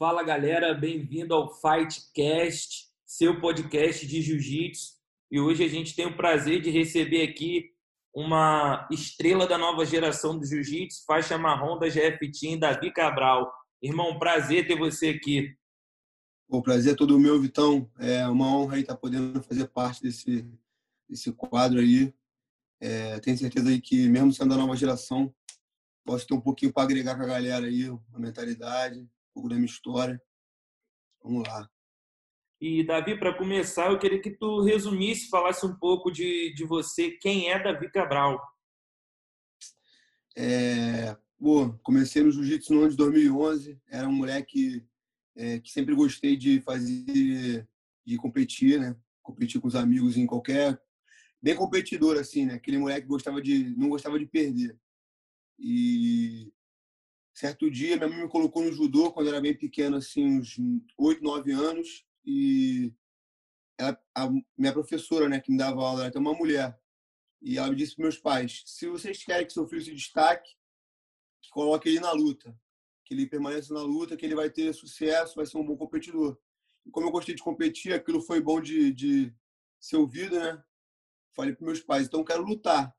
Fala galera, bem-vindo ao Fightcast, seu podcast de jiu-jitsu. E hoje a gente tem o prazer de receber aqui uma estrela da nova geração do jiu-jitsu, faixa marrom da GF Team, Davi Cabral. Irmão, prazer ter você aqui. O prazer é todo meu, Vitão. É uma honra aí estar podendo fazer parte desse, desse quadro aí. É, tenho certeza aí que, mesmo sendo da nova geração, posso ter um pouquinho para agregar com a galera aí, a mentalidade, pouco da minha história. Vamos lá. E, Davi, para começar, eu queria que tu resumisse, falasse um pouco de, de você. Quem é Davi Cabral? É, pô, comecei no jiu-jitsu no ano de 2011. Era um moleque é, que sempre gostei de fazer, de competir, né? Competir com os amigos em qualquer... Bem competidor, assim, né? Aquele moleque que gostava de, não gostava de perder. E certo dia, minha mãe me colocou no judô quando eu era bem pequeno, assim, uns 8, 9 anos. E ela, a minha professora, né, que me dava aula, era uma mulher. E ela me disse para meus pais: se vocês querem que seu filho se destaque, que coloque ele na luta, que ele permaneça na luta, que ele vai ter sucesso, vai ser um bom competidor. E como eu gostei de competir, aquilo foi bom de, de ser ouvido, né? Falei para meus pais: então eu quero lutar.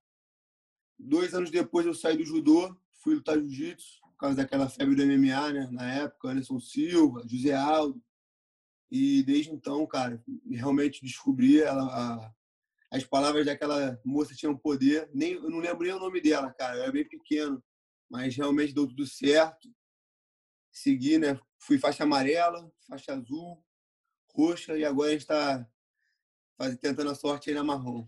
Dois anos depois eu saí do judô, fui lutar jiu-jitsu, causa daquela febre do MMA, né? Na época, Anderson Silva, José Aldo. E desde então, cara, realmente descobri ela, a, as palavras daquela moça tinham poder. Nem, eu não lembro nem o nome dela, cara, eu era bem pequeno, mas realmente deu tudo certo. Segui, né? Fui faixa amarela, faixa azul, roxa e agora a gente está tentando a sorte aí na marrom.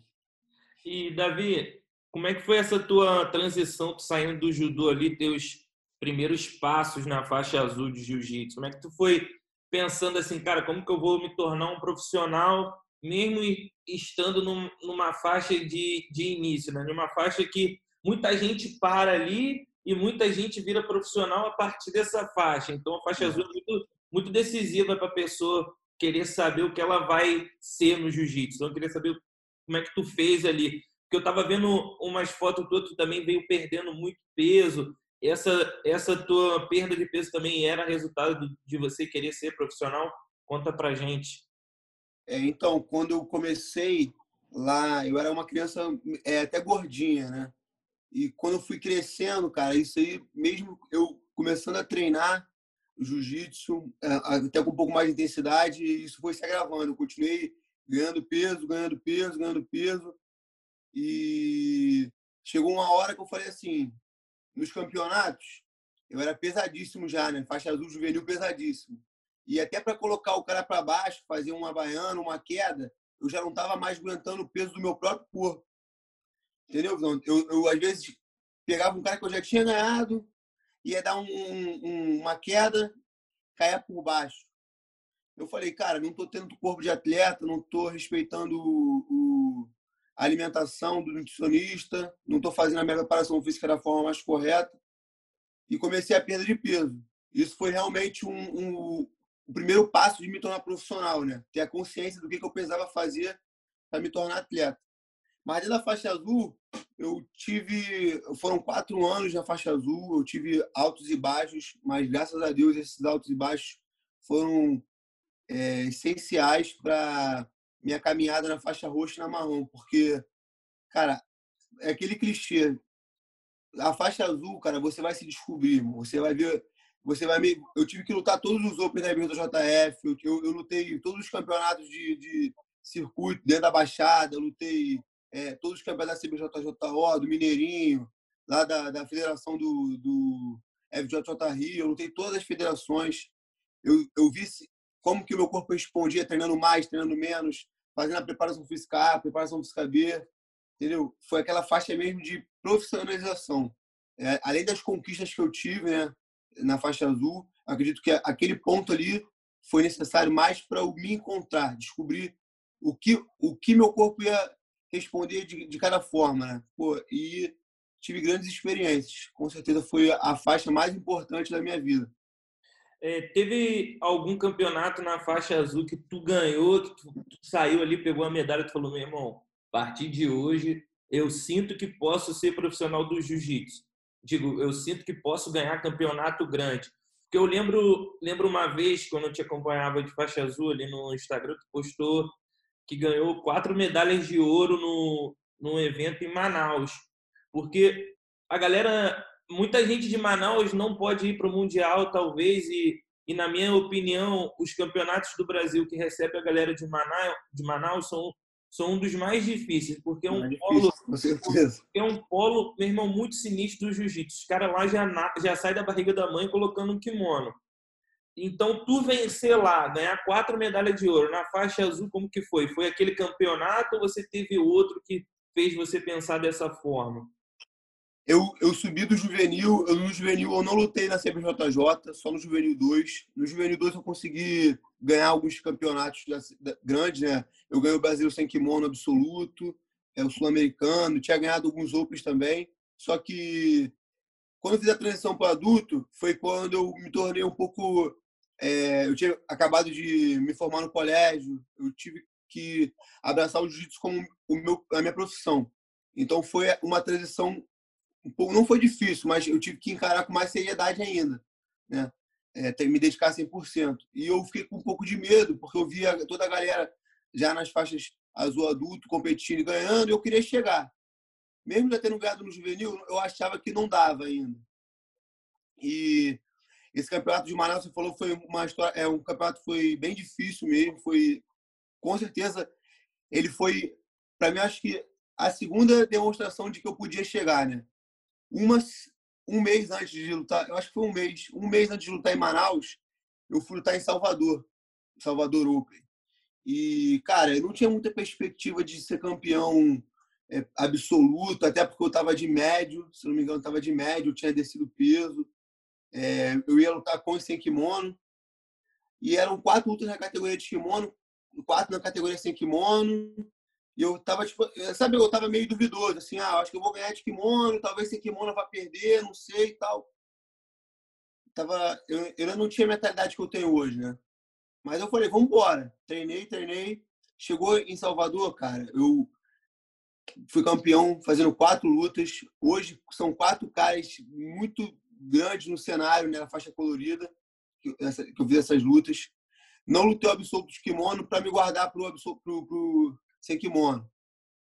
E, Davi, como é que foi essa tua transição, tu saindo do judô ali, teus primeiros passos na faixa azul de jiu-jitsu? Como é que tu foi pensando assim, cara, como que eu vou me tornar um profissional, mesmo estando num, numa faixa de, de início, né? Numa faixa que muita gente para ali e muita gente vira profissional a partir dessa faixa. Então, a faixa azul é muito, muito decisiva para a pessoa querer saber o que ela vai ser no jiu-jitsu. Então, eu queria saber como é que tu fez ali porque eu estava vendo umas fotos tuas, tu também veio perdendo muito peso. Essa, essa tua perda de peso também era resultado de você querer ser profissional? Conta pra gente. É, então, quando eu comecei lá, eu era uma criança é, até gordinha, né? E quando eu fui crescendo, cara, isso aí, mesmo eu começando a treinar jiu-jitsu, é, até com um pouco mais de intensidade, isso foi se agravando. Eu continuei ganhando peso, ganhando peso, ganhando peso. E chegou uma hora que eu falei assim, nos campeonatos, eu era pesadíssimo já, né? Faixa azul juvenil pesadíssimo. E até para colocar o cara para baixo, fazer uma baiana, uma queda, eu já não estava mais aguentando o peso do meu próprio corpo. Entendeu? Eu, eu, às vezes, pegava um cara que eu já tinha ganhado, ia dar um, um, uma queda, caia por baixo. Eu falei, cara, não estou tendo corpo de atleta, não estou respeitando o, alimentação do nutricionista, não estou fazendo a minha preparação física da forma mais correta e comecei a perda de peso. Isso foi realmente um, um, o primeiro passo de me tornar profissional, né? Ter a consciência do que, que eu precisava fazer para me tornar atleta. Mas dentro da faixa azul, eu tive. Foram quatro anos na faixa azul, eu tive altos e baixos, mas graças a Deus esses altos e baixos foram é, essenciais para minha caminhada na faixa roxa e na marrom, porque, cara, é aquele clichê. A faixa azul, cara, você vai se descobrir, você vai ver, você vai me... Eu tive que lutar todos os Open da JF, eu, eu, eu lutei todos os campeonatos de, de circuito dentro da Baixada, lutei é, todos os campeonatos da CBJJO, do Mineirinho, lá da, da federação do, do FJJ Rio, eu lutei todas as federações. Eu, eu vi como que o meu corpo respondia, treinando mais, treinando menos, fazendo a preparação física A, preparação física B, entendeu? Foi aquela faixa mesmo de profissionalização. É, além das conquistas que eu tive né, na faixa azul, acredito que aquele ponto ali foi necessário mais para eu me encontrar, descobrir o que, o que meu corpo ia responder de, de cada forma. Né? Pô, e tive grandes experiências. Com certeza foi a faixa mais importante da minha vida. É, teve algum campeonato na faixa azul que tu ganhou, que tu, tu saiu ali, pegou a medalha e falou, meu irmão, a partir de hoje eu sinto que posso ser profissional do jiu-jitsu. Digo, eu sinto que posso ganhar campeonato grande. Porque eu lembro, lembro uma vez, quando eu te acompanhava de faixa azul ali no Instagram, tu postou que ganhou quatro medalhas de ouro no, num evento em Manaus. Porque a galera, muita gente de Manaus não pode ir para o Mundial, talvez, e, e, na minha opinião, os campeonatos do Brasil que recebe a galera de Manaus, de Manaus são, são um dos mais difíceis, porque é um Mais polo, difícil, com certeza. é um polo, meu irmão, muito sinistro do jiu-jitsu. Os caras lá já, já saem da barriga da mãe colocando um kimono. Então, tu vencer lá, ganhar quatro medalhas de ouro na faixa azul, como que foi? Foi aquele campeonato ou você teve outro que fez você pensar dessa forma? Eu, eu subi do juvenil, eu no juvenil eu não lutei na CBJJ, só no juvenil 2. No juvenil 2 eu consegui ganhar alguns campeonatos grandes, né? Eu ganhei o Brasil sem kimono absoluto, é, o sul-americano, tinha ganhado alguns outros também. Só que quando eu fiz a transição para adulto, foi quando eu me tornei um pouco. é, eu tinha acabado de me formar no colégio, eu tive que abraçar o jiu-jitsu como o meu, a minha profissão. Então foi uma transição um pouco, não foi difícil, mas eu tive que encarar com mais seriedade ainda, né? É, me dedicar 100%. E eu fiquei com um pouco de medo, porque eu via toda a galera já nas faixas azul adulto competindo e ganhando, e eu queria chegar. Mesmo já tendo ganhado no juvenil, eu achava que não dava ainda. E esse campeonato de Manaus, você falou, foi uma história, é um campeonato foi bem difícil mesmo, foi com certeza ele foi para mim acho que a segunda demonstração de que eu podia chegar, né? Uma, um mês antes de lutar, eu acho que foi um mês, um mês antes de lutar em Manaus, eu fui lutar em Salvador, Salvador Open. E, cara, eu não tinha muita perspectiva de ser campeão é, absoluto, até porque eu estava de médio, se não me engano, estava de médio, eu tinha descido peso. É, eu ia lutar com e sem kimono. E eram quatro lutas na categoria de kimono, quatro na categoria sem kimono. E eu tava, tipo, sabe, eu tava meio duvidoso, assim, ah, acho que eu vou ganhar de kimono, talvez sem kimono eu vá perder, não sei e tal. Tava, eu, eu não tinha a mentalidade que eu tenho hoje, né? Mas eu falei, vamos embora. Treinei, treinei. Chegou em Salvador, cara, eu fui campeão fazendo quatro lutas. Hoje são quatro caras muito grandes no cenário, né, na faixa colorida, que, essa, que eu vi essas lutas. Não lutei o absoluto de kimono para me guardar pro, pro, pro sem kimono.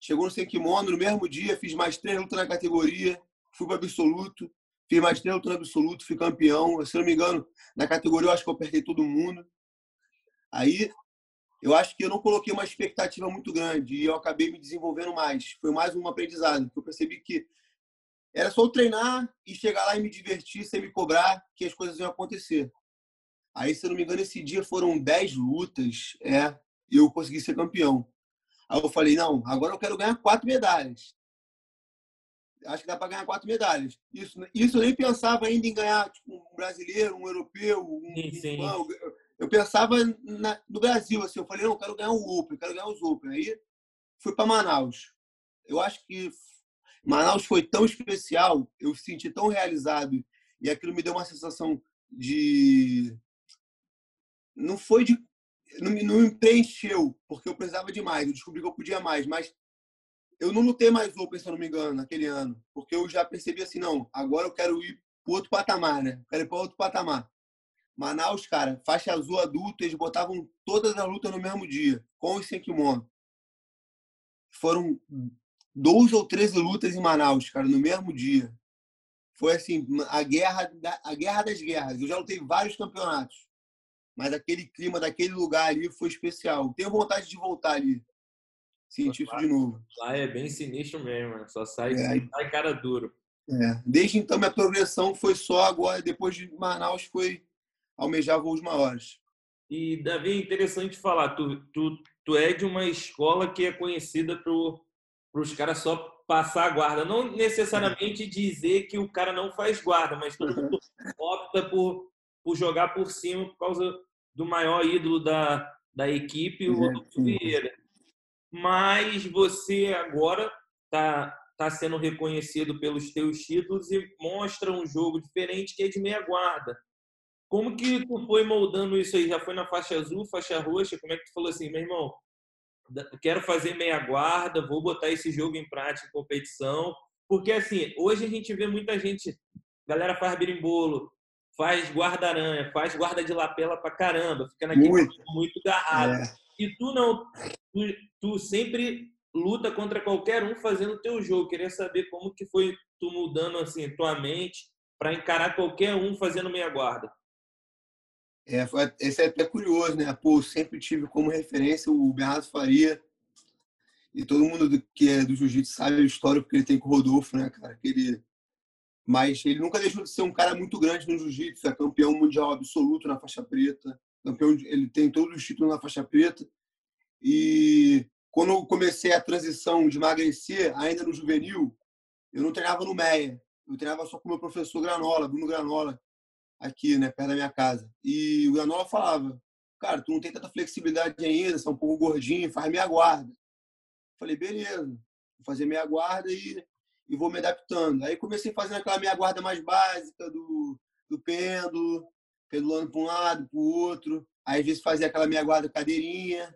Chegou no sem kimono, no mesmo dia, fiz mais três lutas na categoria, fui para absoluto, fiz mais três lutas no absoluto, fui campeão. Se não me engano, na categoria eu acho que eu apertei todo mundo. Aí eu acho que eu não coloquei uma expectativa muito grande e eu acabei me desenvolvendo mais. Foi mais um aprendizado, que eu percebi que era só treinar e chegar lá e me divertir sem me cobrar que as coisas iam acontecer. Aí, se eu não me engano, esse dia foram 10 lutas, é, eu consegui ser campeão. Aí eu falei, não, agora eu quero ganhar quatro medalhas. Acho que dá para ganhar quatro medalhas. Isso, isso eu nem pensava ainda em ganhar tipo, um brasileiro, um europeu, um, Sim, sim. eu, eu pensava na, no Brasil, assim, eu falei, não, eu quero ganhar o Open, eu quero ganhar os Open. Aí fui para Manaus. Eu acho que Manaus foi tão especial, eu me senti tão realizado e aquilo me deu uma sensação de não foi de não me, não me preencheu porque eu precisava de mais, eu descobri que eu podia mais, mas eu não lutei mais Open, se eu não me engano, naquele ano, porque eu já percebi assim, não, agora eu quero ir para outro patamar, né? Quero ir para outro patamar. Manaus, cara, faixa azul adulto, eles botavam todas as lutas no mesmo dia, com e sem kimono. Foram 12 ou 13 lutas em Manaus, cara, no mesmo dia. Foi assim, a guerra, da, a guerra das guerras. Eu já lutei vários campeonatos, mas aquele clima daquele lugar ali foi especial. Tenho vontade de voltar ali, sentir isso de novo. Lá é bem sinistro mesmo, né? só sai, É. sai cara duro. É. Desde então, minha progressão foi só agora, depois de Manaus, foi almejar voos maiores. E, Davi, é interessante falar, tu, tu, tu é de uma escola que é conhecida para os caras só passar a guarda. Não necessariamente dizer que o cara não faz guarda, mas todo mundo opta por, por jogar por cima por causa do maior ídolo da, da equipe, o Rodolfo. Vieira. Mas você agora está tá sendo reconhecido pelos teus títulos e mostra um jogo diferente que é de meia guarda. Como que tu foi moldando isso aí? Já foi na faixa azul, faixa roxa? Como é que tu falou assim, meu irmão, quero fazer meia guarda, vou botar esse jogo em prática em competição? Porque assim, hoje a gente vê muita gente, galera faz berimbolo, faz guarda-aranha, faz guarda de lapela pra caramba, fica naquele muito, muito garrado. É. E tu não, tu, tu, sempre luta contra qualquer um fazendo o teu jogo. Queria saber como que foi tu mudando assim tua mente para encarar qualquer um fazendo meia guarda. É, esse é até curioso, né? Pô, sempre tive como referência o Bernardo Faria. E todo mundo do, que é do jiu-jitsu sabe a história que ele tem com o Rodolfo, né, cara? Que ele mas ele nunca deixou de ser um cara muito grande no jiu-jitsu, é campeão mundial absoluto na faixa preta, campeão, ele tem todos os títulos na faixa preta. E quando eu comecei a transição de emagrecer, ainda no juvenil, eu não treinava no MEIA, eu treinava só com o meu professor Granola, Bruno Granola, aqui, né, perto da minha casa. E o Granola falava: "Cara, tu não tem tanta flexibilidade ainda, você é um pouco gordinho, faz meia guarda". falei: "Beleza, vou fazer meia guarda e e vou me adaptando. Aí comecei fazendo aquela minha guarda mais básica do, do pêndulo, pendulando para um lado, para o outro. Aí às vezes fazia aquela minha guarda cadeirinha.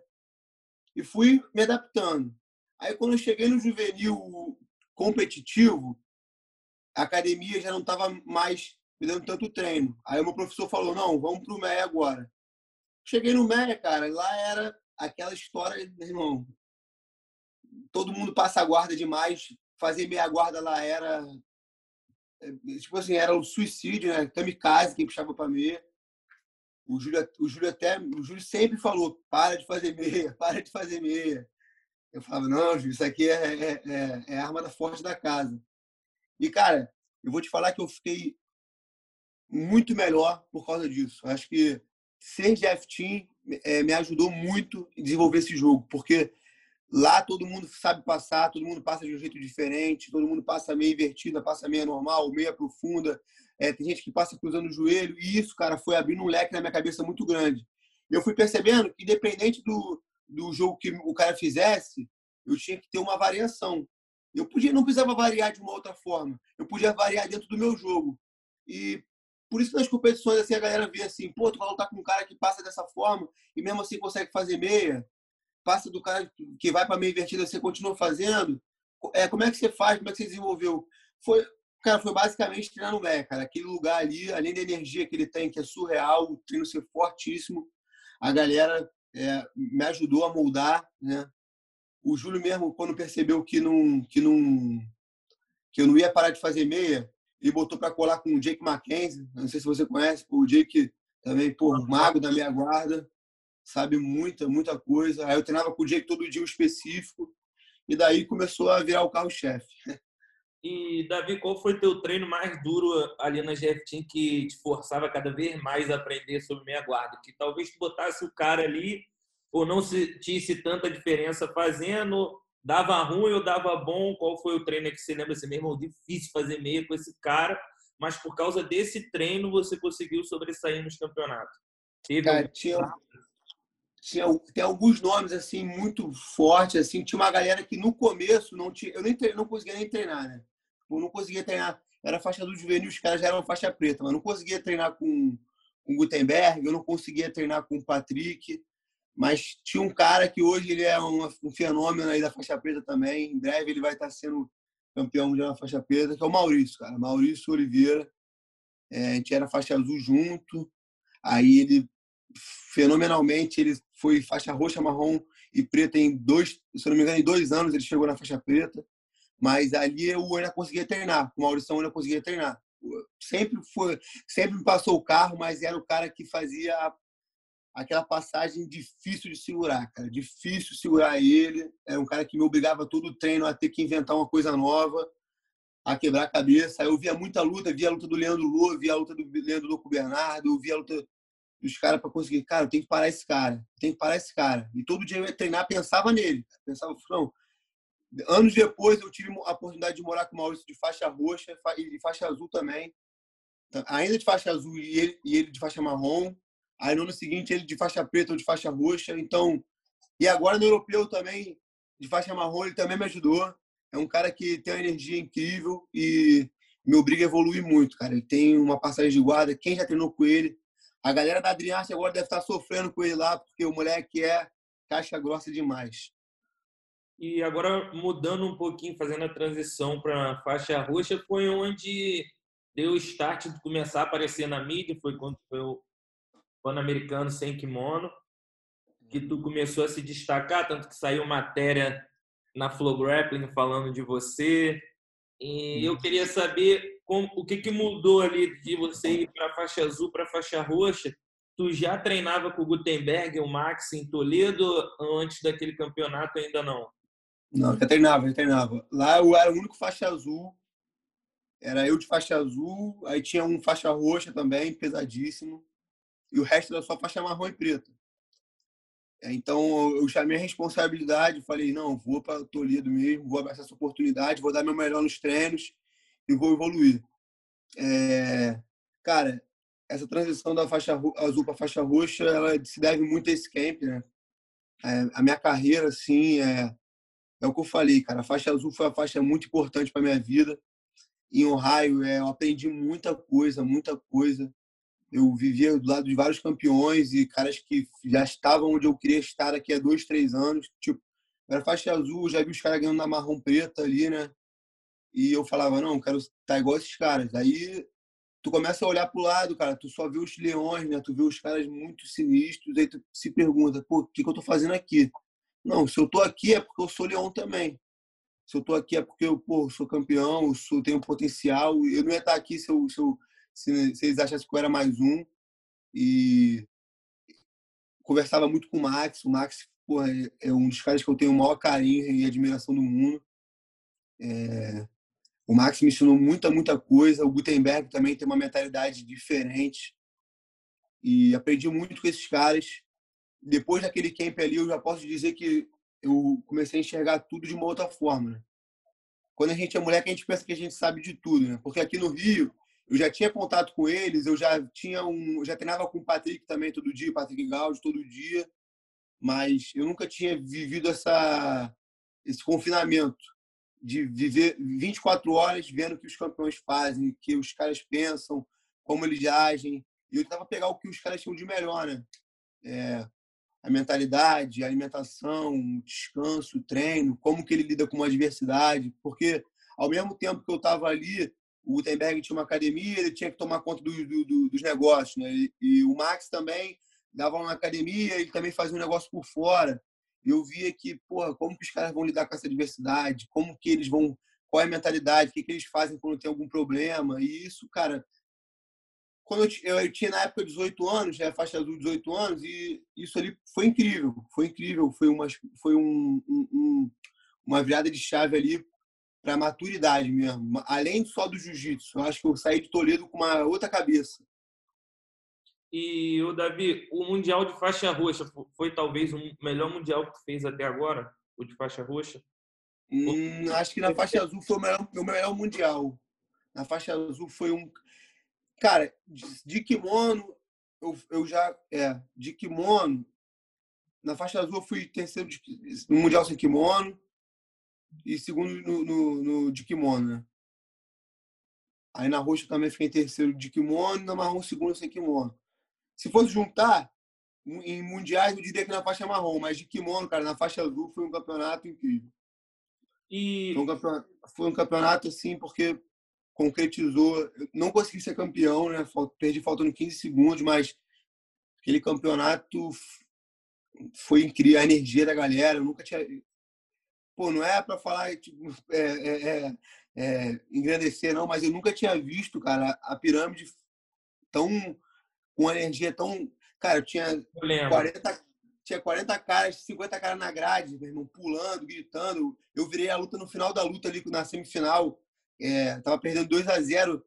E fui me adaptando. Aí quando eu cheguei no juvenil competitivo, a academia já não estava mais me dando tanto treino. Aí o meu professor falou: não, vamos para o MEA agora. Cheguei no MEA, cara, lá era aquela história, meu irmão. Todo mundo passa a guarda demais, fazer meia guarda lá era é, tipo assim, era o suicídio, né? Kamikaze quem puxava para meia. O Júlio, o Júlio até, o Júlio sempre falou: para de fazer meia, para de fazer meia. Eu falava: não, Júlio, isso aqui é, é, é, é a arma da forte da casa. E, cara, eu vou te falar que eu fiquei muito melhor por causa disso. Acho que ser Jeff Team é, me ajudou muito em desenvolver esse jogo, porque Lá todo mundo sabe passar, todo mundo passa de um jeito diferente, todo mundo passa meia invertida, passa meia normal, meia profunda. É, tem gente que passa cruzando o joelho. E isso, cara, foi abrindo um leque na minha cabeça muito grande. Eu fui percebendo que, independente do, do jogo que o cara fizesse, eu tinha que ter uma variação. Eu podia, não precisava variar de uma outra forma. Eu podia variar dentro do meu jogo. E por isso nas competições assim a galera vê assim, pô, tu vai lutar com um cara que passa dessa forma e mesmo assim consegue fazer meia passa do cara que vai para meia invertida, você continua fazendo. É, como é que você faz? Como é que você desenvolveu? Foi, cara, foi basicamente treinar no MEC, cara. Aquele lugar ali, além da energia que ele tem, que é surreal, o treino ser fortíssimo, a galera é, me ajudou a moldar, né? O Júlio mesmo, quando percebeu que não, que não, que eu não ia parar de fazer meia, ele botou para colar com o Jake Mackenzie. Não sei se você conhece, o Jake também, pô, mago da minha guarda sabe muita, muita coisa. Aí eu treinava com o Jake todo dia um específico, e daí começou a virar o carro-chefe. E, Davi, qual foi teu treino mais duro ali na GF Team que te forçava cada vez mais a aprender sobre meia guarda? Que talvez tu botasse o cara ali ou não sentisse tanta diferença fazendo, dava ruim ou dava bom? Qual foi o treino que você lembra assim, mesmo difícil fazer meia com esse cara, mas por causa desse treino você conseguiu sobressair nos campeonatos? Teve cara, tinha, tinha, tem alguns nomes assim muito fortes assim. Tinha uma galera que no começo não tinha eu nem não conseguia nem treinar né? Eu não conseguia treinar. Era faixa do juvenil os caras já eram faixa preta mas não conseguia treinar com com Gutenberg eu não conseguia treinar com o Patrick. Mas tinha um cara que hoje ele é um, um fenômeno aí da faixa preta também. Em breve ele vai estar sendo campeão mundial na faixa preta que é o Maurício cara. Maurício Oliveira. É, a gente era faixa azul junto. Aí ele fenomenalmente. Ele foi faixa roxa, marrom e preta em dois, se não me engano, em dois anos ele chegou na faixa preta. Mas ali eu ainda conseguia treinar, com o Maurício eu ainda conseguia treinar. Sempre foi, sempre me passou o carro, mas era o cara que fazia aquela passagem difícil de segurar, cara. Difícil segurar ele. Era um cara que me obrigava todo o treino a ter que inventar uma coisa nova, a quebrar a cabeça. Eu via muita luta, via a luta do Leandro Lua, via a luta do Leandro Louco Bernardo, via a luta os caras para conseguir, cara, tenho que parar esse cara, tenho que parar esse cara. E todo dia eu ia treinar, pensava nele. Pensava, não. Anos depois eu tive a oportunidade de morar com o Maurício de faixa roxa e faixa azul também. Então, ainda de faixa azul e ele, e ele de faixa marrom. Aí no ano seguinte ele de faixa preta ou de faixa roxa. Então, e agora no europeu também, de faixa marrom, ele também me ajudou. É um cara que tem uma energia incrível e me obriga a evoluir muito, cara. Ele tem uma passagem de guarda. Quem já treinou com ele a galera da Adriarte agora deve estar sofrendo com ele lá, porque o moleque é caixa grossa demais. E agora, mudando um pouquinho, fazendo a transição para faixa roxa, foi onde deu o start de começar a aparecer na mídia, foi quando foi o Pan-Americano sem kimono, que tu começou a se destacar, tanto que saiu matéria na Flow Grappling falando de você. E eu queria saber como, o que, que mudou ali de você ir para faixa azul para faixa roxa. Tu já treinava com o Gutenberg o Max em Toledo antes daquele campeonato ainda não? Não, já treinava, já treinava. Lá eu era o único faixa azul. Era eu de faixa azul, aí tinha um faixa roxa também, pesadíssimo. E o resto era só faixa marrom e preta. É, então eu chamei a responsabilidade, falei, não, vou para Toledo mesmo, vou abraçar essa oportunidade, vou dar meu melhor nos treinos e vou evoluir. É, cara, essa transição da faixa azul para faixa roxa, ela se deve muito a esse camp, né? É, a minha carreira, assim, é, é o que eu falei, cara. A faixa azul foi uma faixa muito importante para minha vida. Em Ohio, é, eu aprendi muita coisa, muita coisa eu vivia do lado de vários campeões e caras que já estavam onde eu queria estar daqui a dois, três anos. Tipo, era faixa azul, já vi os caras ganhando na marrom preta ali, né? E eu falava, não, quero estar tá igual esses caras. Aí tu começa a olhar pro lado, cara, tu só vê os leões, né? Tu vê os caras muito sinistros, aí tu se pergunta, pô, o que, que eu tô fazendo aqui? Não, se eu tô aqui é porque eu sou leão também. Se eu tô aqui é porque eu, pô, sou campeão, eu sou, tenho potencial. Eu não ia estar aqui se eu, se eu se, se eles achassem que eu era mais um. E conversava muito com o Max. O Max porra, é, é um dos caras que eu tenho o maior carinho e admiração do mundo. É... O Max me ensinou muita, muita coisa. O Gutenberg também tem uma mentalidade diferente. E aprendi muito com esses caras. Depois daquele camp ali, eu já posso dizer que eu comecei a enxergar tudo de uma outra forma. Né? Quando a gente é moleque, a gente pensa que a gente sabe de tudo, né? Porque aqui no Rio, eu já tinha contato com eles, eu já tinha um, já treinava com o Patrick também todo dia, Patrick Gaudio todo dia, mas eu nunca tinha vivido essa esse confinamento de viver 24 horas vendo o que os campeões fazem, o que os caras pensam, como eles agem. E eu tentava pegar o que os caras tinham de melhor, né? É, a mentalidade, a alimentação, o descanso, o treino, como que ele lida com uma adversidade, porque ao mesmo tempo que eu estava ali, o Gutenberg tinha uma academia, ele tinha que tomar conta do, do, do, dos negócios, né? E, e, o Max também dava uma academia, ele também fazia um negócio por fora. Eu via que, porra, como que os caras vão lidar com essa diversidade, como que eles vão, qual é a mentalidade, o que, que eles fazem quando tem algum problema. E isso, cara, quando eu, eu, tinha na época 18 anos, já faixa azul 18 anos, e isso ali foi incrível, foi incrível, foi uma, foi um, um, uma virada de chave ali para maturidade mesmo, além só do jiu-jitsu. Eu acho que eu saí de Toledo com uma outra cabeça. E o Davi, o mundial de faixa roxa foi talvez o melhor mundial que tu fez até agora, o de faixa roxa? Hum, acho que na faixa azul foi o melhor, o melhor mundial. Na faixa azul foi um cara de kimono. Eu, eu já é de kimono. Na faixa azul eu fui terceiro de, no mundial sem kimono e segundo no, no, no de kimono, né? Aí na roxa também fiquei em terceiro de kimono e na marrom segundo sem kimono. Se fosse juntar, em mundiais eu diria que na faixa marrom, mas de kimono, cara, na faixa azul foi um campeonato incrível. E... Foi um campeonato, foi um campeonato assim, porque concretizou. Não consegui ser campeão, né? Perdi faltando 15 segundos, mas aquele campeonato foi incrível. A energia da galera, eu nunca tinha pô, não é para falar, tipo, é, é, é, é, engrandecer, não, mas eu nunca tinha visto, cara, a pirâmide tão, uma energia tão. Cara, eu tinha eu 40, tinha 40 caras, 50 caras na grade, meu irmão, pulando, gritando. Eu virei a luta no final da luta ali, na semifinal. É, tava perdendo 2 a 0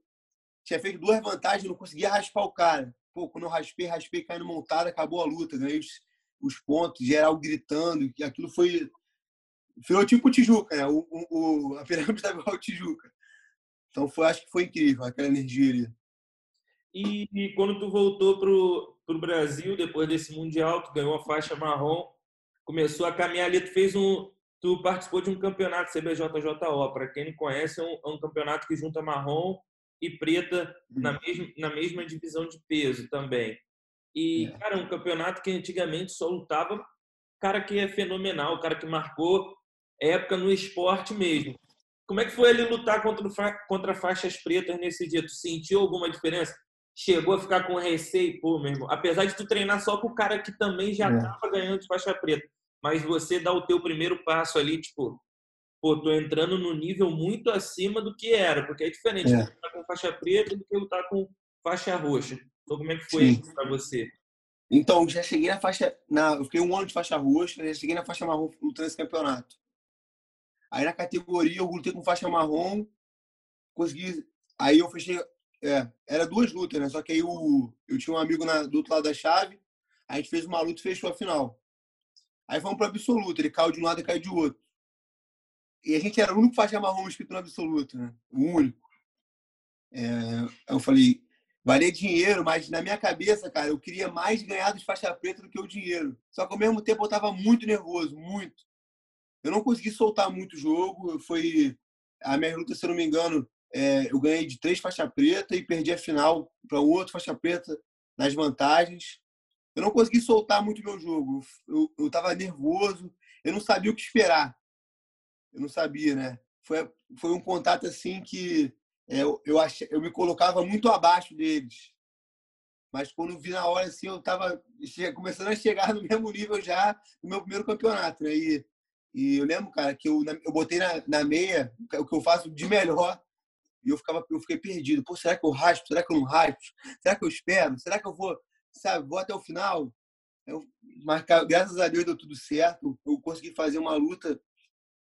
Tinha feito duas vantagens, não conseguia raspar o cara. Pô, quando eu raspei, raspei, caindo montada, acabou a luta. Ganhei os, os pontos, geral gritando. Aquilo foi Virou tipo Tijuca, né? O, o, a pirâmide ao Tijuca. Então foi, acho que foi incrível aquela energia ali. E, e quando tu voltou pro, pro Brasil depois desse mundial, tu ganhou a faixa marrom, começou a caminhar ali, tu fez um, tu participou de um campeonato CBJJO. Para quem não conhece, é um, é um, campeonato que junta marrom e preta na mesma, na mesma divisão de peso também. E, é. cara, um campeonato que antigamente só lutava cara que é fenomenal, cara que marcou época no esporte mesmo. Como é que foi ele lutar contra, contra faixas pretas nesse dia? Tu sentiu alguma diferença? Chegou a ficar com receio? Pô, meu irmão, apesar de tu treinar só com o cara que também já estava é. ganhando de faixa preta, mas você dá o teu primeiro passo ali, tipo, pô, tô entrando no nível muito acima do que era, porque é diferente é. lutar com faixa preta do que lutar com faixa roxa. Então, como é que foi isso para você? Então, já cheguei na faixa. Na, eu fiquei um ano de faixa roxa, já cheguei na faixa marrom lutando esse campeonato. Aí na categoria eu lutei com faixa marrom, consegui. Aí eu fechei. É, era duas lutas, né? Só que aí eu, eu tinha um amigo na, do outro lado da chave, a gente fez uma luta e fechou a final. Aí fomos para absoluto, ele caiu de um lado e caiu de outro. E a gente era o único faixa marrom escrito no absoluto, né? O único. É, eu falei, valia dinheiro, mas na minha cabeça, cara, eu queria mais ganhar dos faixa preta do que o dinheiro. Só que ao mesmo tempo eu estava muito nervoso, muito. Eu não consegui soltar muito o jogo. Foi a minha luta, se eu não me engano, é, eu ganhei de três faixa preta e perdi a final para outro faixa preta nas vantagens. Eu não consegui soltar muito meu jogo. Eu estava nervoso. Eu não sabia o que esperar. Eu não sabia, né? Foi, foi um contato assim que é, eu, eu, achei, eu me colocava muito abaixo deles. Mas quando vi na hora, assim, eu estava começando a chegar no mesmo nível já no meu primeiro campeonato. Né? E, e eu lembro, cara, que eu, eu botei na, na meia o que eu faço de melhor e eu, ficava, eu fiquei perdido. Pô, será que eu raspo? Será que eu não raspo? Será que eu espero? Será que eu vou, sabe, vou até o final? Eu, mas, graças a Deus deu tudo certo. Eu consegui fazer uma luta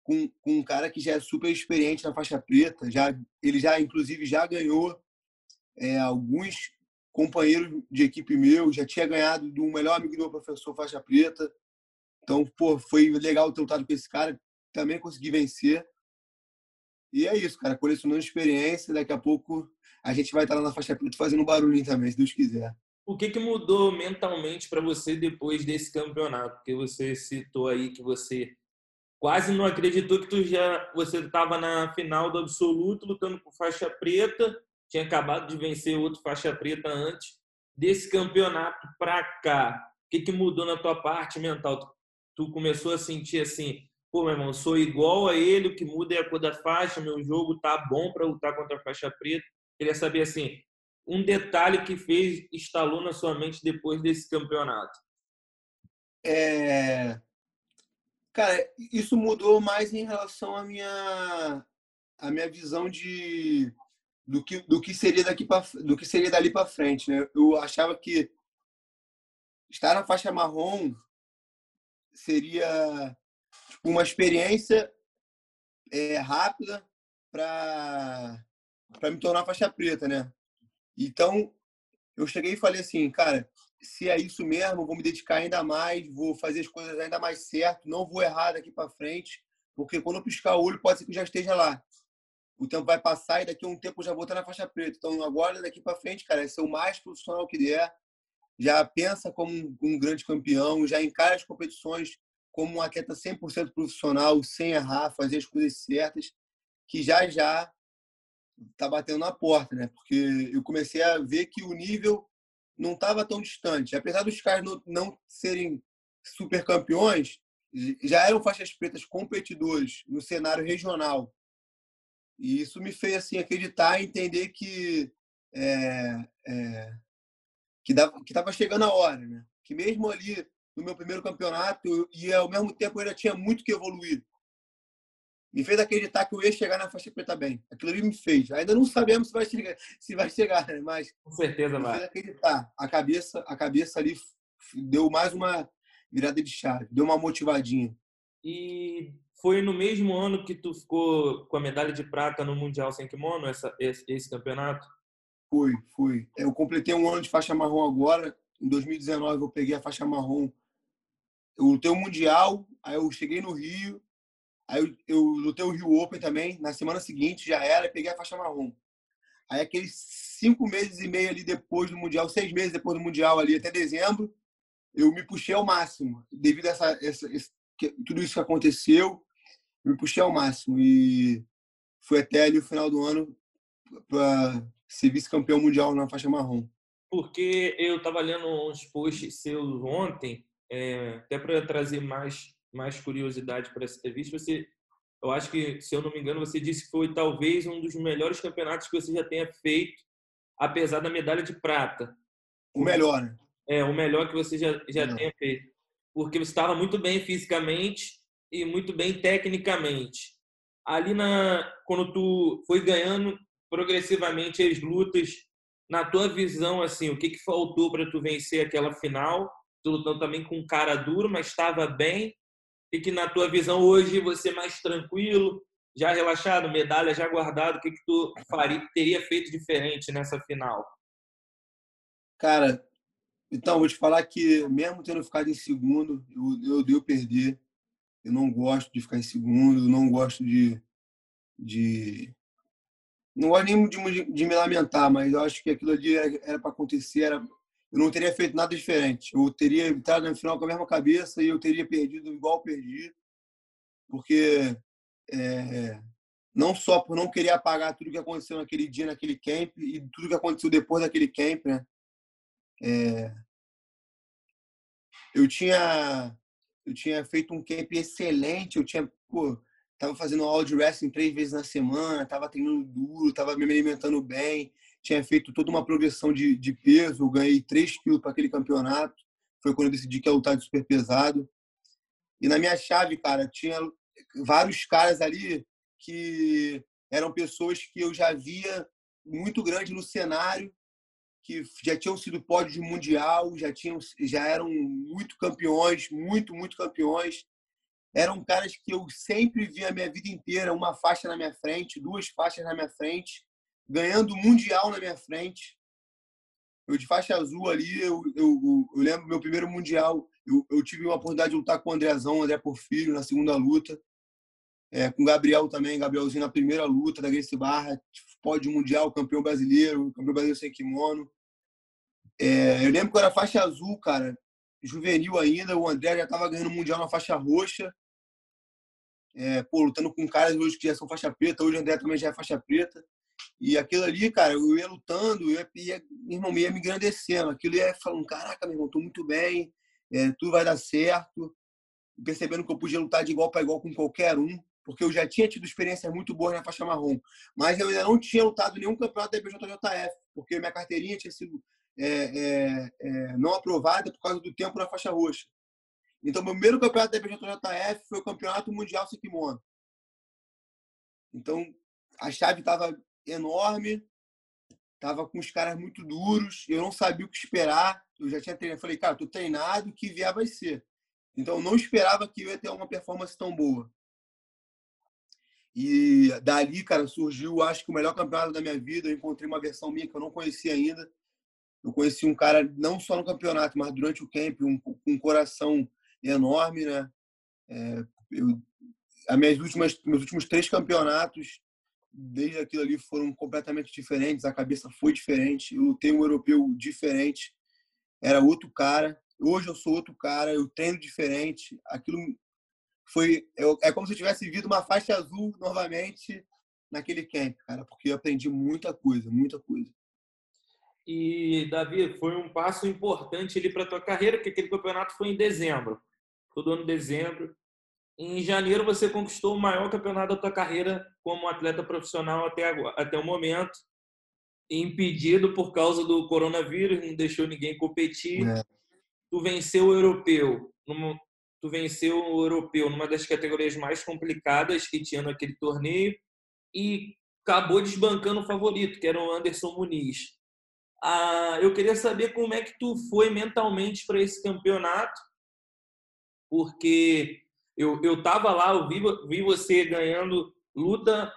com, com um cara que já é super experiente na faixa preta, já ele já inclusive já ganhou é, alguns companheiros de equipe meu, já tinha ganhado do melhor amigo do meu professor faixa preta. Então, pô, foi legal ter lutado com esse cara, também consegui vencer. E é isso, cara, colecionando experiência, daqui a pouco a gente vai estar lá na faixa preta fazendo barulhinho também, se Deus quiser. O que, que mudou mentalmente para você depois desse campeonato? Porque você citou aí que você quase não acreditou que tu já você estava na final do absoluto lutando por faixa preta, tinha acabado de vencer outro faixa preta antes desse campeonato para cá. O que, que mudou na tua parte mental? Tu, tu começou a sentir assim, pô, meu irmão, sou igual a ele, o que muda é a cor da faixa, meu jogo tá bom para lutar contra a faixa preta. Queria saber assim, um detalhe que fez instalou na sua mente depois desse campeonato. É, Cara, isso mudou mais em relação à minha a minha visão de do que do que seria daqui para do que seria dali para frente, né? Eu achava que estar na faixa marrom seria uma experiência é, rápida para me tornar faixa preta, né? Então eu cheguei e falei assim, cara, se é isso mesmo, vou me dedicar ainda mais, vou fazer as coisas ainda mais certo, não vou errar daqui para frente, porque quando eu piscar o olho, pode ser que eu já esteja lá. O tempo vai passar e daqui a um tempo eu já vou estar na faixa preta. Então, agora, daqui para frente, cara, é ser o mais profissional que der. Já pensa como um grande campeão, já encara as competições como um atleta 100% profissional, sem errar, fazer as coisas certas, que já já tá batendo na porta, né? Porque eu comecei a ver que o nível não estava tão distante. Apesar dos caras não, não serem super campeões, já eram faixas pretas competidores no cenário regional. E isso me fez assim acreditar e entender que é, é, que estava chegando a hora, né? Que mesmo ali no meu primeiro campeonato e ao mesmo tempo eu ainda tinha muito que evoluir me fez acreditar que eu ia chegar na faixa preta bem. Aquilo ali me fez. Ainda não sabemos se vai chegar, se vai chegar, né? mas com certeza me vai. Fez acreditar. A cabeça, a cabeça ali deu mais uma virada de chave, deu uma motivadinha. E foi no mesmo ano que tu ficou com a medalha de prata no mundial sem kimono, essa, esse, esse campeonato? Foi, foi. Eu completei um ano de faixa marrom agora. Em 2019 eu peguei a faixa marrom. Eu lutei o mundial, aí eu cheguei no Rio, Aí eu, eu lutei o Rio Open também. Na semana seguinte já era, peguei a faixa marrom. Aí aqueles cinco meses e meio ali depois do Mundial, seis meses depois do Mundial ali, até dezembro, eu me puxei ao máximo. Devido a essa, essa esse, tudo isso que aconteceu, me puxei ao máximo. E foi até ali o final do ano para ser vice-campeão mundial na faixa marrom. Porque eu estava lendo uns posts seus ontem, é, até para trazer mais mais curiosidade para essa entrevista, você Eu acho que, se eu não me engano, você disse que foi talvez um dos melhores campeonatos que você já tenha feito, apesar da medalha de prata. O melhor, né? É, o melhor que você já, já tenha feito. Porque você estava muito bem fisicamente e muito bem tecnicamente. Ali na quando tu foi ganhando progressivamente as lutas, na tua visão assim, o que que faltou para tu vencer aquela final? Lutando também com cara duro, mas estava bem. E que na tua visão hoje você é mais tranquilo, já relaxado, medalha já guardado, o que que tu faria, teria feito diferente nessa final? Cara, então vou te falar que mesmo tendo ficado em segundo, eu, eu deu perder. Eu não gosto de ficar em segundo, não gosto de. de não gosto nem de, de me lamentar, mas eu acho que aquilo ali era para acontecer, era, eu não teria feito nada diferente. Eu teria entrado na final com a mesma cabeça e eu teria perdido igual perdi, porque é, não só por não querer apagar tudo que aconteceu naquele dia, naquele camp, e tudo que aconteceu depois daquele camp, né? É, eu tinha eu tinha feito um camp excelente, eu tinha, pô, tava fazendo de wrestling três vezes na semana, tava treinando duro, tava me alimentando bem, tinha feito toda uma progressão de, de peso, ganhei 3 quilos para aquele campeonato, foi quando eu decidi que ia lutar de super pesado. E na minha chave, cara, tinha vários caras ali que eram pessoas que eu já via muito grande no cenário que já tinham sido pódio de mundial, já tinham, já eram muito campeões, muito, muito campeões. Eram caras que eu sempre vi a minha vida inteira, uma faixa na minha frente, duas faixas na minha frente, ganhando mundial na minha frente. Eu de faixa azul ali, eu, eu, eu lembro meu primeiro mundial, eu, eu, tive uma oportunidade de lutar com o Andrezão, André Porfírio, na segunda luta. É, com o Gabriel também, Gabrielzinho na primeira luta da Grace Barra, pódio mundial, campeão brasileiro, campeão brasileiro sem kimono. É, eu lembro que eu era faixa azul, cara, juvenil ainda, o André já estava ganhando mundial na faixa roxa, é, pô, lutando com caras hoje que já são faixa preta, hoje o André também já é faixa preta. E aquilo ali, cara, eu ia lutando, eu ia, ia, irmão, ia me engrandecendo. Aquilo ia falando, caraca, meu irmão, tô muito bem, é, tudo vai dar certo. Percebendo que eu podia lutar de igual para igual com qualquer um porque eu já tinha tido experiências muito boas na faixa marrom, mas eu ainda não tinha lutado nenhum campeonato da IBJJF, porque minha carteirinha tinha sido é, é, é, não aprovada por causa do tempo na faixa roxa. Então, meu primeiro campeonato da IBJJF foi o Campeonato Mundial Sem Kimono. Então, a chave estava enorme, estava com os caras muito duros, eu não sabia o que esperar. Eu já tinha treinado, falei, cara, tô treinado, o que vier vai ser. Então, não esperava que eu ia ter uma performance tão boa. E dali, cara, surgiu, acho que o melhor campeonato da minha vida. Eu encontrei uma versão minha que eu não conhecia ainda. Eu conheci um cara, não só no campeonato, mas durante o camp, um, um coração enorme, né? É, eu, as minhas últimas, meus últimos três campeonatos, desde aquilo ali, foram completamente diferentes. A cabeça foi diferente. Eu lutei um europeu diferente. Era outro cara. Hoje eu sou outro cara. Eu treino diferente. Aquilo foi eu, é como se eu tivesse vindo uma faixa azul novamente naquele camp, cara, porque eu aprendi muita coisa, muita coisa. E Davi, foi um passo importante ali para tua carreira, porque aquele campeonato foi em dezembro, todo ano dezembro. Em janeiro você conquistou o maior campeonato da tua carreira como atleta profissional até agora, até o momento, impedido por causa do coronavírus, não deixou ninguém competir. É. Tu venceu o europeu tu venceu o europeu numa das categorias mais complicadas que tinha naquele torneio e acabou desbancando o favorito, que era o Anderson Muniz. Ah, eu queria saber como é que tu foi mentalmente para esse campeonato, porque eu eu tava lá, eu vi, vi você ganhando luta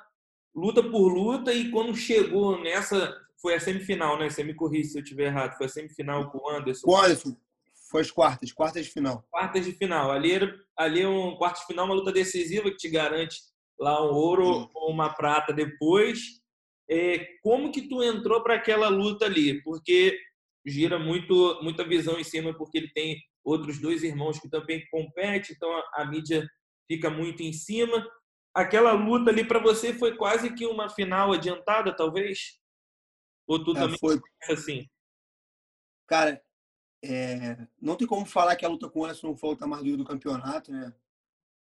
luta por luta e quando chegou nessa foi a semifinal, né? Você me corrija se eu estiver errado. Foi a semifinal com o Anderson. Com o Anderson. Foi as quartas, quartas de final. Quartas de final. Ali, ali é um quarto de final, uma luta decisiva que te garante lá um ouro ou uma prata depois. É, como que tu entrou para aquela luta ali? Porque gira muito muita visão em cima, porque ele tem outros dois irmãos que também competem, então a, a mídia fica muito em cima. Aquela luta ali para você foi quase que uma final adiantada, talvez? Ou tu é, também foi assim? Cara, é, não tem como falar que a luta com o Anderson foi a luta mais dura do campeonato, né?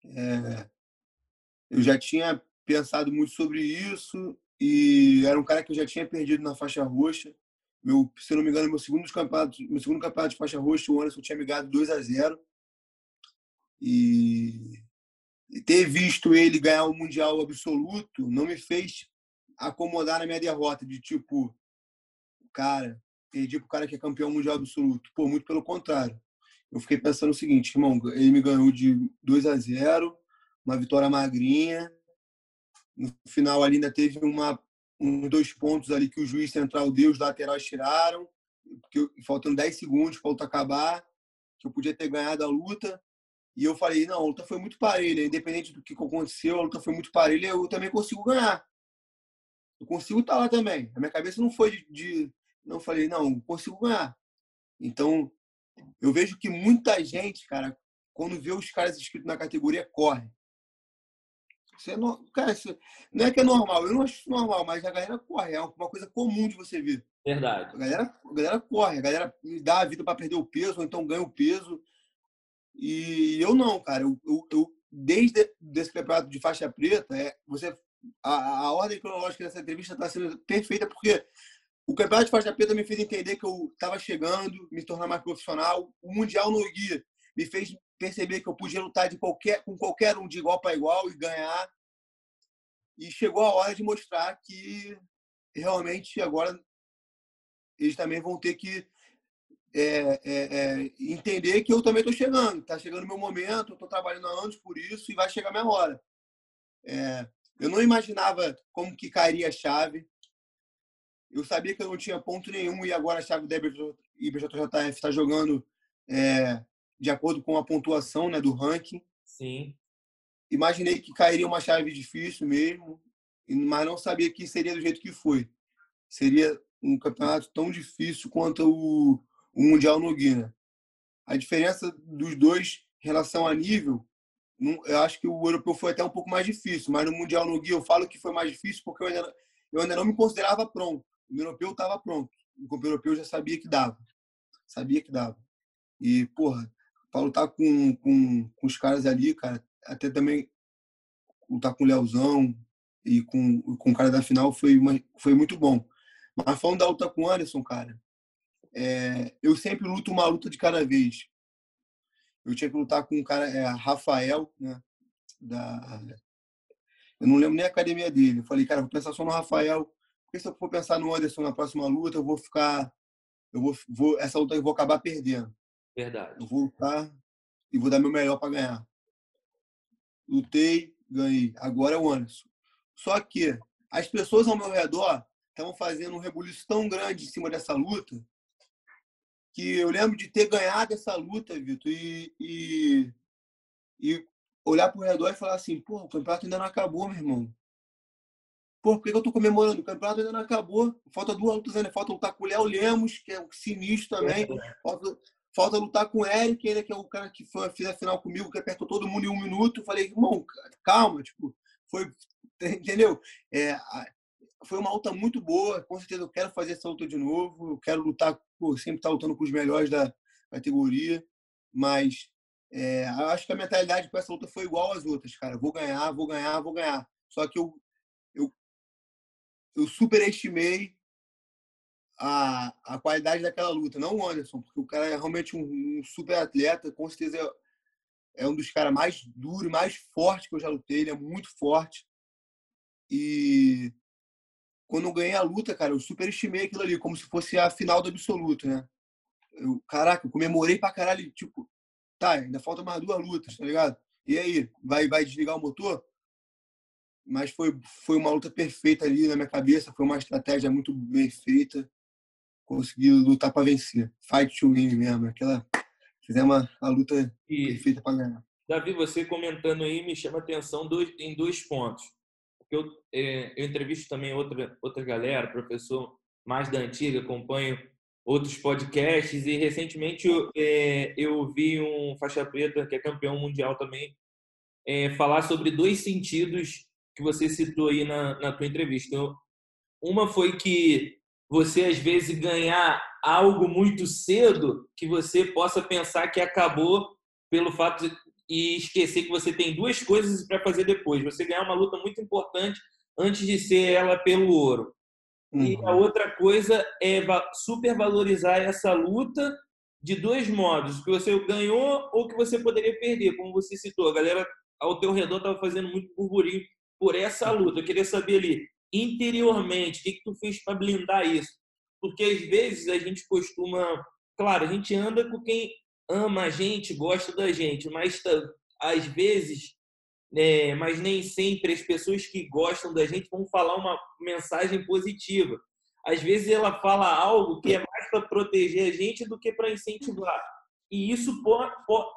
É, eu já tinha pensado muito sobre isso e era um cara que eu já tinha perdido na faixa roxa. Meu, se não me engano, meu segundo campeonato, meu segundo campeonato de faixa roxa, o Anderson tinha me ganhado 2 a 0. E, e ter visto ele ganhar o mundial absoluto não me fez acomodar na minha derrota de tipo, cara, perdi pro cara que é campeão mundial absoluto. Pô, muito pelo contrário. Eu fiquei pensando o seguinte, irmão, ele me ganhou de 2 a 0, uma vitória magrinha. No final ali ainda teve uma uns dois pontos ali que o juiz central deu, os laterais tiraram, porque faltando 10 segundos para a luta acabar, que eu podia ter ganhado a luta. E eu falei, não, a luta foi muito parelha, independente do que aconteceu, a luta foi muito parelha, eu também consigo ganhar. Eu consigo estar lá também. A minha cabeça não foi de, de não falei, não, consigo ganhar. Então, eu vejo que muita gente, cara, quando vê os caras inscritos na categoria, corre. Isso é no... Cara, isso não é que é normal, eu não acho normal, mas a galera corre, é uma coisa comum de você ver. Verdade. A galera, a galera corre, a galera dá a vida para perder o peso, ou então ganha o peso. E eu não, cara. Eu, eu, eu desde esse campeonato de faixa preta, é, você, a, a ordem cronológica dessa entrevista está sendo perfeita, porque o campeonato de faixa preta me fez entender que eu estava chegando, me tornar mais profissional. O Mundial no guia me fez perceber que eu podia lutar de qualquer, com qualquer um de igual para igual e ganhar. E chegou a hora de mostrar que realmente agora eles também vão ter que é, é, é, entender que eu também estou chegando. Está chegando o meu momento, estou trabalhando há anos por isso e vai chegar a minha hora. É, eu não imaginava como que cairia a chave. Eu sabia que eu não tinha ponto nenhum e agora a chave da IBJJF está jogando é, de acordo com a pontuação né, do ranking. Sim. Imaginei que cairia uma chave difícil mesmo, mas não sabia que seria do jeito que foi. Seria um campeonato tão difícil quanto o, o Mundial no Guiné. A diferença dos dois em relação a nível, eu acho que o europeu foi até um pouco mais difícil, mas no Mundial no Guia eu falo que foi mais difícil porque eu ainda, eu ainda não me considerava pronto. O europeu estava pronto. O europeu já sabia que dava. Sabia que dava. E, porra, para lutar com, com, com os caras ali, cara, até também lutar com o Leozão e com, com o cara da final foi, uma, foi muito bom. Mas falando da luta com o Anderson, cara, é, eu sempre luto uma luta de cada vez. Eu tinha que lutar com um cara, é, Rafael, né? Da, eu não lembro nem a academia dele. Eu falei, cara, vou pensar só no Rafael. Porque se eu for pensar no Anderson na próxima luta, eu vou ficar. Eu vou, vou essa luta eu vou acabar perdendo. Verdade. Eu vou lutar e vou dar meu melhor para ganhar. Lutei, ganhei. Agora é o Anderson. Só que as pessoas ao meu redor estavam fazendo um rebuliço tão grande em cima dessa luta que eu lembro de ter ganhado essa luta, Vitor, e, e, e olhar para o redor e falar assim, pô, o campeonato ainda não acabou, meu irmão. Pô, por que eu tô comemorando? O campeonato ainda não acabou. Falta duas lutas ainda. Falta lutar com o Léo Lemos, que é um sinistro também. Falta, falta lutar com o Eric, ainda, que é o cara que foi, fez a final comigo, que apertou todo mundo em um minuto. Falei, irmão, calma, tipo, foi. Entendeu? É, foi uma luta muito boa. Com certeza eu quero fazer essa luta de novo. Eu quero lutar, sempre estar lutando com os melhores da categoria. Mas é, eu acho que a mentalidade para essa luta foi igual às outras, cara. Vou ganhar, vou ganhar, vou ganhar. Só que eu, eu, eu superestimei a, a qualidade daquela luta. Não o Anderson, porque o cara é realmente um, um super atleta. Com certeza é, é um dos caras mais duros, mais fortes que eu já lutei. Ele é muito forte. E quando eu ganhei a luta, cara, eu superestimei aquilo ali, como se fosse a final do absoluto, né? Eu, caraca, eu comemorei pra caralho, tipo, tá, ainda falta mais duas lutas, tá ligado? E aí, vai, vai desligar o motor? Mas foi, foi uma luta perfeita ali na minha cabeça, foi uma estratégia muito bem feita. Consegui lutar para vencer. Fight to win mesmo, aquela. Fizemos a luta e, perfeita para ganhar. Davi, você comentando aí me chama atenção dois, em dois pontos eu, é, eu entrevisto também outra, outra galera, professor mais da antiga, acompanho outros podcasts e recentemente eu, é, eu vi um faixa preta que é campeão mundial também é, falar sobre dois sentidos que você citou aí na, na tua entrevista. Então, uma foi que você às vezes ganhar algo muito cedo que você possa pensar que acabou pelo fato de, e esquecer que você tem duas coisas para fazer depois. Você ganhar uma luta muito importante antes de ser ela pelo ouro. Uhum. E a uhum. outra coisa é supervalorizar essa luta de dois modos, que você ganhou ou que você poderia perder, como você citou. A galera ao teu redor estava fazendo muito burburinho por essa luta. Eu queria saber ali, interiormente, o que, que tu fez para blindar isso? Porque às vezes a gente costuma. Claro, a gente anda com quem ama a gente, gosta da gente, mas às vezes, é, mas nem sempre as pessoas que gostam da gente vão falar uma mensagem positiva. Às vezes ela fala algo que é mais para proteger a gente do que para incentivar. E isso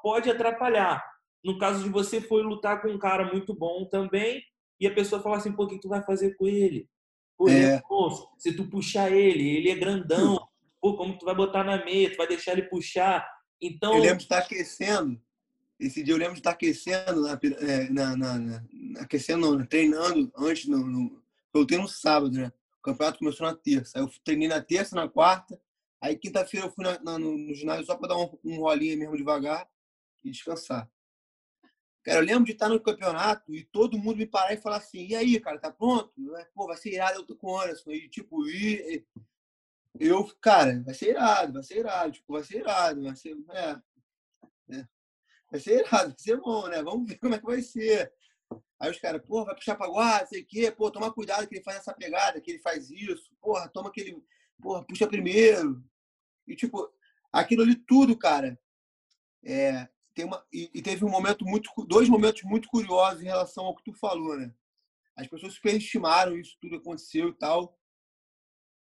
pode atrapalhar. No caso de você foi lutar com um cara muito bom também, e a pessoa fala assim, pô, o que tu vai fazer com ele? Pô, é. pô, se tu puxar ele, ele é grandão, pô, como tu vai botar na meia, tu vai deixar ele puxar. Então... Eu lembro de estar aquecendo, esse dia eu lembro de estar aquecendo, na, é, na, na, na aquecendo, não, treinando antes, no, no, eu tenho no sábado, né? O campeonato começou na terça. Aí eu treinei na terça, na quarta. Aí quinta-feira eu fui na, na, no, no ginásio só para dar um, um rolinho mesmo devagar e descansar. Cara, eu lembro de estar no campeonato e todo mundo me parar e falar assim: e aí, cara, tá pronto? Pô, vai ser irado, eu tô com o Anderson. E, tipo, e, eu, cara, vai ser irado, vai ser irado, tipo, vai ser irado, vai ser. É, é, vai ser irado, vai ser bom, né? Vamos ver como é que vai ser. Aí os caras, pô, vai puxar pra guarda, sei o quê, pô, toma cuidado que ele faz essa pegada, que ele faz isso, porra, toma aquele, porra, puxa primeiro. E, tipo, aquilo ali tudo, cara, é, tem uma, e, e, teve um momento muito, dois momentos muito curiosos em relação ao que tu falou, né? As pessoas superestimaram isso tudo aconteceu e tal,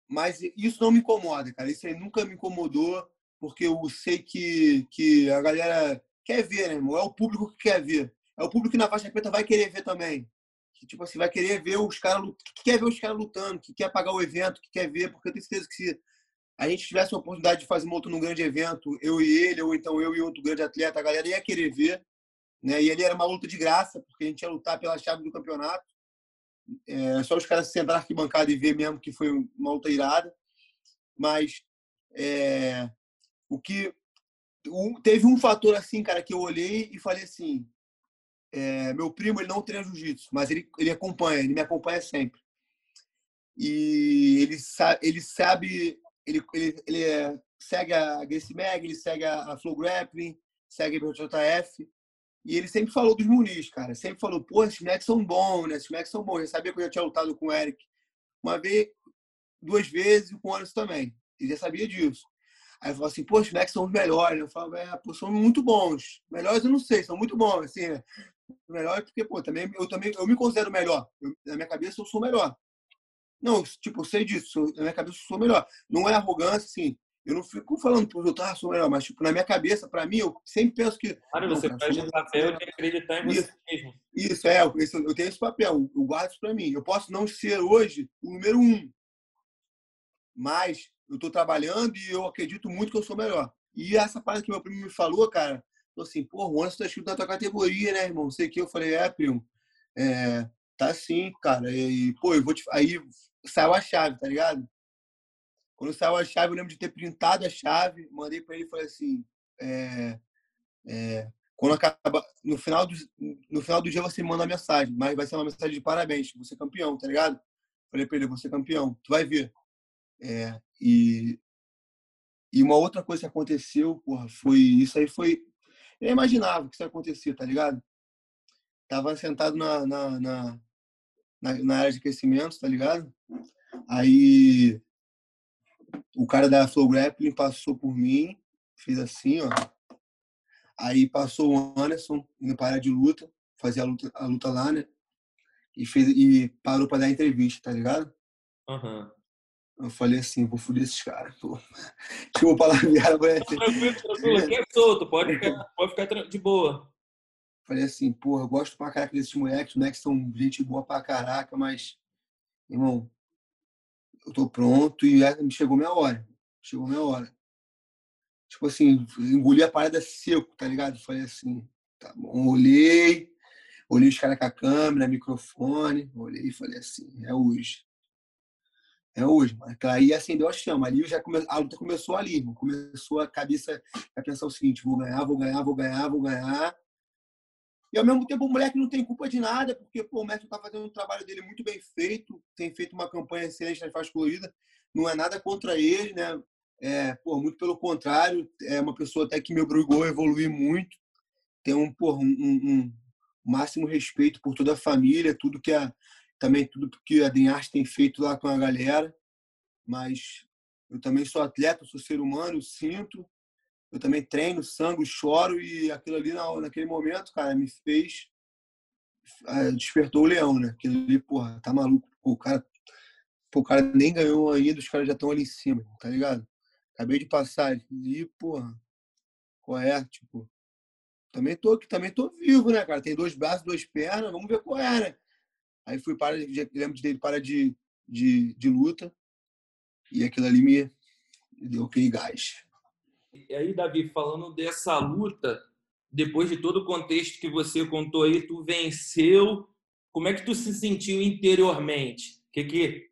mas isso não me incomoda, cara. Isso aí nunca me incomodou, porque eu sei que, que a galera quer ver, né, irmão? É o público que quer ver. É o público que na faixa preta vai querer ver também. Que, tipo assim, vai querer ver os caras, que quer ver os caras lutando, que quer pagar o evento, que quer ver, porque eu tenho certeza que se a gente tivesse a oportunidade de fazer uma luta num grande evento, eu e ele, ou então eu e outro grande atleta, a galera ia querer ver. Né? E ele era uma luta de graça, porque a gente ia lutar pela chave do campeonato. É, só os caras sentar aqui bancada e ver mesmo que foi uma luta irada. Mas é, o que um, teve um fator assim, cara, que eu olhei e falei assim: é, meu primo ele não treina jiu-jitsu, mas ele, ele acompanha, ele me acompanha sempre. E ele, ele sabe ele, ele, ele é, segue a Grace Mag, ele segue a Flow Grappling, segue a JF. E ele sempre falou dos Muniz, cara. Sempre falou, pô, esses moleques são bons, né? Esses moleques são bons. Eu sabia que eu já tinha lutado com o Eric uma vez, duas vezes, e com o Anderson também. Ele já sabia disso. Aí ele falou assim, pô, os moleques são os melhores. Eu falava, é, pô, são muito bons. Melhores eu não sei, são muito bons, assim, né? Melhor porque, pô, também, eu também eu me considero melhor. Eu, na minha cabeça eu sou melhor. Não, tipo, eu sei disso, na minha cabeça eu sou melhor. Não é arrogância, assim. Eu não fico falando os outros, ah, sou melhor, mas tipo, na minha cabeça, para mim, eu sempre penso que. Claro, você cara, faz o papel de acreditar em isso, você mesmo. Isso, é, eu tenho esse papel, eu guardo isso para mim. Eu posso não ser hoje o número um, mas eu estou trabalhando e eu acredito muito que eu sou melhor. E essa parte que meu primo me falou, cara, falou assim, pô, o Anderson tá escrito na tua categoria, né, irmão? Sei que. Eu falei, é, primo, é, tá sim, cara. E, pô, eu vou te. Aí saiu a chave, tá ligado? Quando saiu a chave, eu lembro de ter printado a chave, mandei para ele e falei assim: é, é, quando acaba, no final, do, no final do dia você manda uma mensagem, mas vai ser uma mensagem de parabéns, você é campeão, tá ligado? Falei para ele: você é campeão, tu vai ver. É, e, e uma outra coisa que aconteceu, porra, foi. Isso aí foi. Eu imaginava que isso ia acontecer, tá ligado? Tava sentado na, na, na na, na área de crescimento, tá ligado? Aí o cara da Flow Grappling passou por mim, fez assim, ó. Aí passou o Anderson indo para a área de luta, fazia a luta, a luta lá, né? E, fez, e parou para dar entrevista, tá ligado? Uhum. Eu falei assim, vou foder esses caras, pô. Tipo, palavreada, falei assim. Tranquilo, tranquilo, aqui é solto, pode ficar, pode ficar de boa. Falei assim, porra, gosto pra caraca desses moleques, os moleques são gente boa pra caraca, mas, irmão, eu tô pronto e é, chegou minha hora. Chegou minha hora. Tipo assim, engoli a parada seco, tá ligado? Falei assim, tá bom, olhei, olhei os caras com a câmera, microfone, olhei e falei assim, é hoje. É hoje, mano. Aí acendeu a chama. Ali já come... a luta começou ali. Começou a cabeça a pensar o seguinte: vou ganhar, vou ganhar, vou ganhar, vou ganhar E ao mesmo tempo o moleque não tem culpa de nada, porque pô, o Mestre está fazendo um trabalho dele muito bem feito, tem feito uma campanha excelente na faixa colorida. Não é nada contra ele, né? É, pô, muito pelo contrário, é uma pessoa até que me obrigou a evoluir muito. Tem um, pô, um, um, máximo respeito por toda a família, tudo que a também tudo que a Denarte tem feito lá com a galera. Mas eu também sou atleta, sou ser humano, sinto. Eu também treino, sangue, choro e aquilo ali naquele momento, cara, me fez é, despertou o leão, né? Aquilo ali, porra, tá maluco. O cara, o cara nem ganhou ainda, os caras já estão ali em cima, tá ligado? Acabei de passar ali, porra. Qual é? Tipo, também tô aqui, também tô vivo, né, cara? Tem dois braços, duas pernas, vamos ver qual é, né? Aí fui para, lembro dele para de, de, de luta e aquilo ali me deu aquele gás. E aí, Davi, falando dessa luta, depois de todo o contexto que você contou aí, tu venceu. Como é que tu se sentiu interiormente? Que que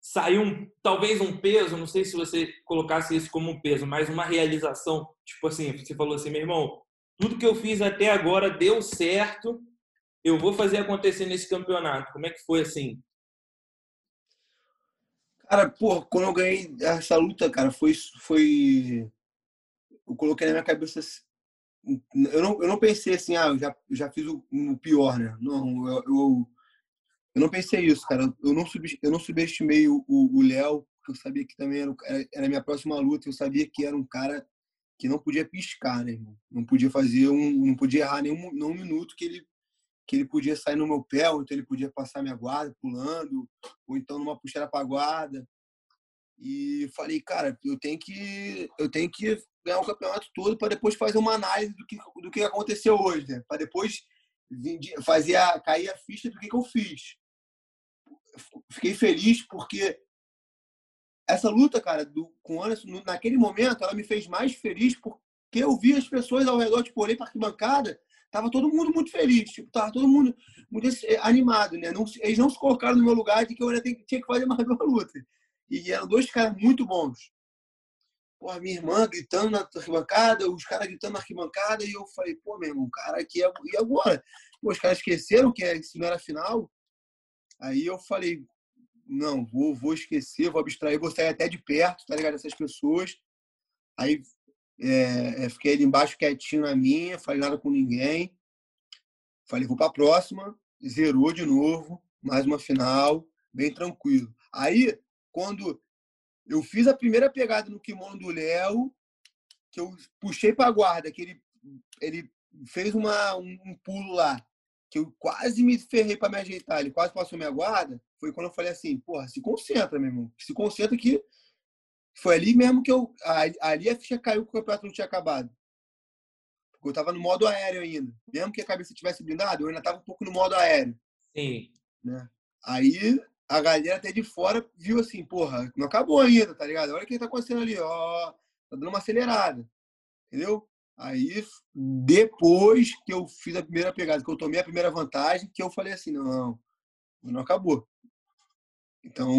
saiu um, talvez um peso, não sei se você colocasse isso como um peso, mas uma realização, tipo assim, você falou assim, meu irmão, tudo que eu fiz até agora deu certo, eu vou fazer acontecer nesse campeonato. Como é que foi assim? Cara, pô, quando eu ganhei essa luta, cara, foi foi eu coloquei na minha cabeça eu não, eu não pensei assim, ah, eu já, já fiz o, o pior, né? Não, eu, eu, eu, não pensei isso, cara. Eu não, sub, eu não subestimei o Léo, porque eu sabia que também era, era a minha próxima luta. Eu sabia que era um cara que não podia piscar, né, irmão? Não podia fazer um. Não podia errar nenhum, nenhum minuto que ele, que ele podia sair no meu pé, ou então ele podia passar minha guarda pulando, ou então numa puxada para guarda. E falei, cara, eu tenho que eu tenho que ganhar o campeonato todo para depois fazer uma análise do que do que aconteceu hoje, né? Para depois fazer a, cair a ficha do que, que eu fiz. Fiquei feliz porque essa luta, cara, do, com o Anderson, naquele momento, ela me fez mais feliz porque eu vi as pessoas ao redor, tipo, olhei para arquibancada, tava todo mundo muito feliz, tipo, tava todo mundo muito animado, né? Não, eles não se colocaram no meu lugar de que eu ainda tinha que fazer mais uma luta. E eram dois caras muito bons. Pô, minha irmã gritando na arquibancada, os caras gritando na arquibancada, e eu falei, pô, meu irmão, cara, aqui é... e agora? Pô, os caras esqueceram que isso não era final. Aí eu falei, não, vou, vou esquecer, vou abstrair, vou sair até de perto, tá ligado? Essas pessoas. Aí é, é, fiquei ali embaixo quietinho na minha, falei nada com ninguém. Falei, vou para a próxima, zerou de novo, mais uma final, bem tranquilo. Aí quando eu fiz a primeira pegada no kimono do Léo, que eu puxei para a guarda, que ele, ele fez uma, um, um pulo lá, que eu quase me ferrei para me ajeitar, ele quase passou minha guarda, foi quando eu falei assim, porra, se concentra, meu irmão, se concentra que foi ali mesmo que eu, ali a ficha caiu que o campeonato não tinha acabado. Porque eu tava no modo aéreo ainda. Mesmo que a cabeça tivesse blindado, eu ainda tava um pouco no modo aéreo. Sim. Né? Aí a galera até de fora viu assim, porra, não acabou ainda, tá ligado? Olha o que tá acontecendo ali, ó, tá dando uma acelerada, entendeu? Aí, depois que eu fiz a primeira pegada, que eu tomei a primeira vantagem, que eu falei assim, não, não acabou. Então,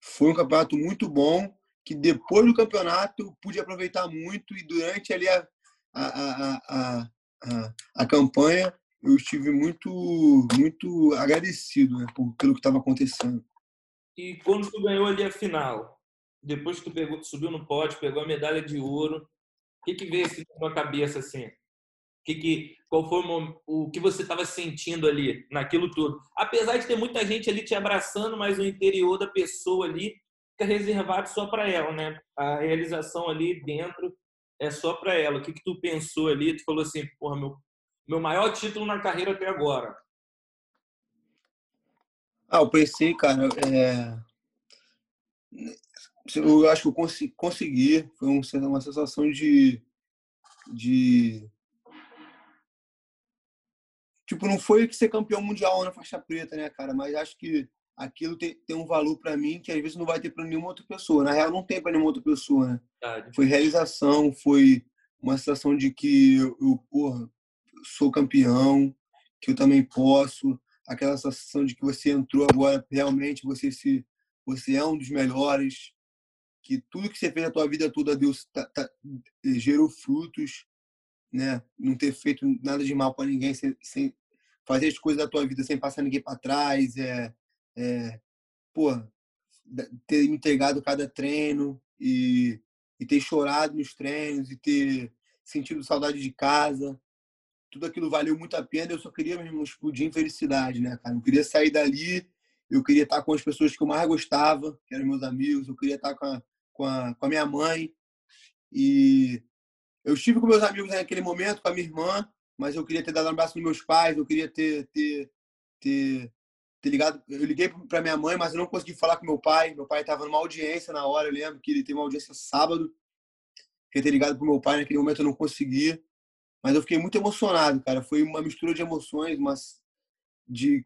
foi um campeonato muito bom, que depois do campeonato eu pude aproveitar muito e durante ali a, a, a, a, a, a campanha eu estive muito muito agradecido né, por, pelo que estava acontecendo. E quando tu ganhou ali a final, depois que tu pegou, subiu no pódio, pegou a medalha de ouro, o que que veio assim na tua cabeça assim? Que que qual foi o, o que você estava sentindo ali naquilo tudo? Apesar de ter muita gente ali te abraçando, mas o interior da pessoa ali fica reservado só para ela, né? A realização ali dentro é só para ela. O que que tu pensou ali? Tu falou assim, porra, meu meu maior título na carreira até agora? Ah, eu pensei, cara, é... eu acho que eu consegui, consegui. foi uma sensação de, de tipo, não foi que ser campeão mundial na faixa preta, né, cara? Mas acho que aquilo tem, tem um valor para mim que às vezes não vai ter para nenhuma outra pessoa. Na real, não tem para nenhuma outra pessoa, né? Foi realização, foi uma sensação de que eu, eu porra, sou campeão, que eu também posso, aquela sensação de que você entrou agora, realmente você se você é um dos melhores, que tudo que você fez na tua vida toda Deus tá, tá, gerou frutos né? Não ter feito nada de mal para ninguém, sem, sem, fazer as coisas da tua vida sem passar ninguém para trás, é, é, pô, ter entregado cada treino e, e ter chorado nos treinos e ter sentido saudade de casa. Tudo aquilo valeu muito a pena. Eu só queria mesmo explodir em felicidade, né, cara? Eu queria sair dali, eu queria estar com as pessoas que eu mais gostava, que eram meus amigos, eu queria estar com a, com a, com a minha mãe. E eu estive com meus amigos naquele momento, com a minha irmã, mas eu queria ter dado um abraço nos meus pais, eu queria ter, ter, ter, ter ligado. Eu liguei para minha mãe, mas eu não consegui falar com meu pai. Meu pai estava numa audiência na hora, eu lembro que ele teve uma audiência sábado. Queria ter ligado para meu pai, naquele momento eu não consegui. Mas eu fiquei muito emocionado, cara. Foi uma mistura de emoções, mas de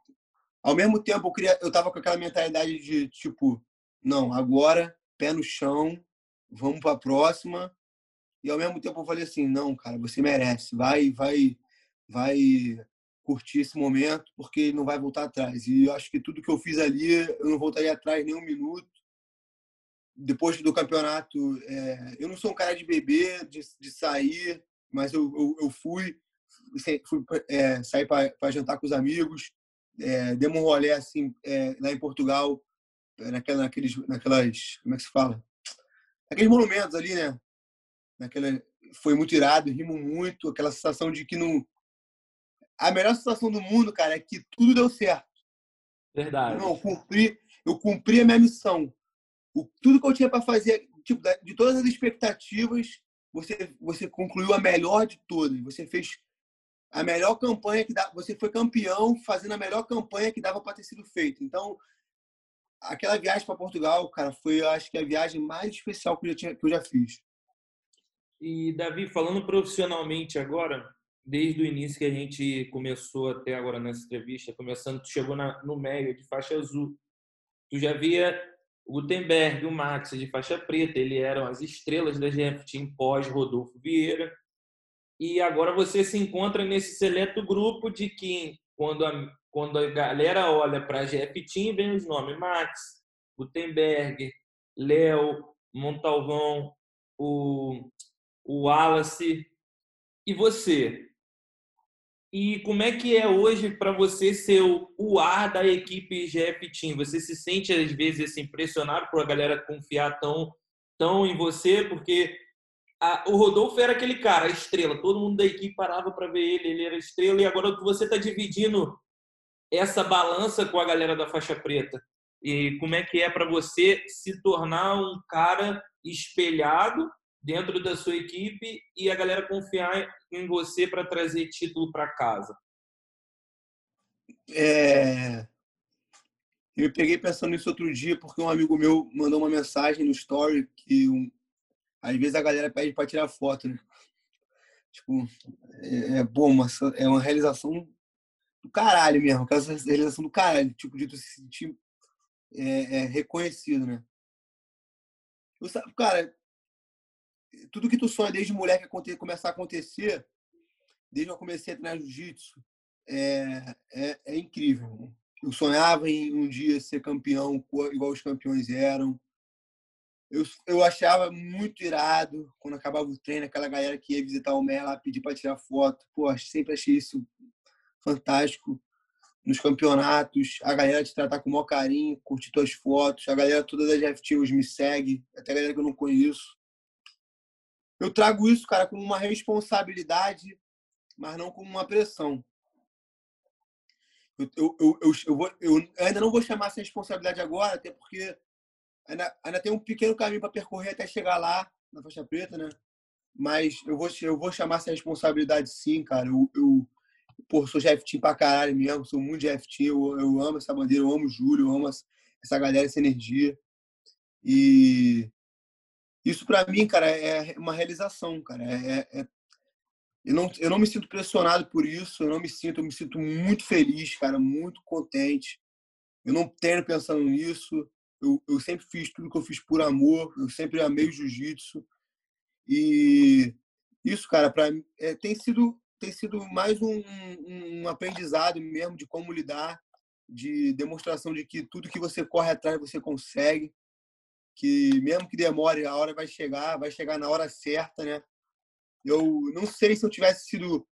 ao mesmo tempo eu queria eu tava com aquela mentalidade de tipo, não, agora pé no chão, vamos para a próxima e ao mesmo tempo eu falei assim, não, cara, você merece, vai, vai, vai curtir esse momento, porque não vai voltar atrás. E eu acho que tudo que eu fiz ali, eu não voltaria atrás nem um minuto. Depois do campeonato, é, eu não sou um cara de beber, de, de sair, mas eu, eu, eu fui, fui é, sair para jantar com os amigos, é, demos um rolê assim, é, lá em Portugal, naquela, naqueles, naquelas, como é que se fala? Aqueles monumentos ali, né? naquela foi muito irado, rimo muito, aquela sensação de que não a melhor sensação do mundo, cara, é que tudo deu certo. Verdade. Não, eu cumpri, eu cumpri a minha missão. O, tudo que eu tinha para fazer, tipo, de todas as expectativas, você você concluiu a melhor de todas. Você fez a melhor campanha que dá, você foi campeão fazendo a melhor campanha que dava para ter sido feita. Então, aquela viagem para Portugal, cara, foi acho que a viagem mais especial que eu já tinha, que eu já fiz. E, Davi, falando profissionalmente agora, desde o início que a gente começou até agora nessa entrevista, começando, tu chegou na, no meio de faixa azul. Tu já via o Gutenberg, o Max de faixa preta, ele eram as estrelas da GF Team pós Rodolfo Vieira. E agora você se encontra nesse seleto grupo de que, quando a, quando a galera olha para a GF Team, vem os nomes Max, Gutenberg, Léo, Montalvão, o o Wallace e você. E como é que é hoje para você ser o, ar da equipe GF Team? Você se sente às vezes assim, impressionado por a galera confiar tão, tão em você? Porque a, o Rodolfo era aquele cara, a estrela. Todo mundo da equipe parava para ver ele, ele era estrela. E agora você está dividindo essa balança com a galera da faixa preta. E como é que é para você se tornar um cara espelhado dentro da sua equipe e a galera confiar em você para trazer título para casa? É... Eu peguei pensando nisso outro dia porque um amigo meu mandou uma mensagem no story que um... às vezes a galera pede para tirar foto, né? Tipo, é, é bom, mas é uma realização do caralho mesmo, aquela realização do caralho, tipo, de tu se sentir é, é, reconhecido, né? Eu, cara, tudo que tu sonha desde mulher que começar a acontecer, desde que eu comecei a treinar jiu-jitsu, é, é, é, incrível. Eu sonhava em um dia ser campeão, igual os campeões eram. Eu, eu achava muito irado quando acabava o treino, aquela galera que ia visitar o Mer lá, pedir para tirar foto. Pô, sempre achei isso fantástico. Nos campeonatos, a galera te tratar com o maior carinho, curtir tuas fotos. A galera toda da GFT hoje me segue, até a galera que eu não conheço eu trago isso, cara, como uma responsabilidade, mas não como uma pressão. Eu, eu, eu, eu, eu, vou, eu ainda não vou chamar essa responsabilidade agora, até porque ainda, ainda tem um pequeno caminho para percorrer até chegar lá, na faixa preta, né? Mas eu vou, eu vou chamar essa responsabilidade sim, cara. Eu, eu pô, sou GFT pra caralho mesmo, sou muito GFT, eu, eu amo essa bandeira, eu amo o Júlio, eu amo essa galera, essa energia. E isso para mim, cara, é uma realização, cara. É, é, é, eu, não, eu não me sinto pressionado por isso, eu não me sinto, eu me sinto muito feliz, cara, muito contente. Eu não tenho pensando nisso. Eu, eu sempre fiz tudo que eu fiz por amor, eu sempre amei jiu-jitsu. E isso, cara, para é, tem sido tem sido mais um, um aprendizado mesmo de como lidar, de demonstração de que tudo que você corre atrás você consegue que mesmo que demore, a hora vai chegar, vai chegar na hora certa, né? Eu não sei se eu tivesse sido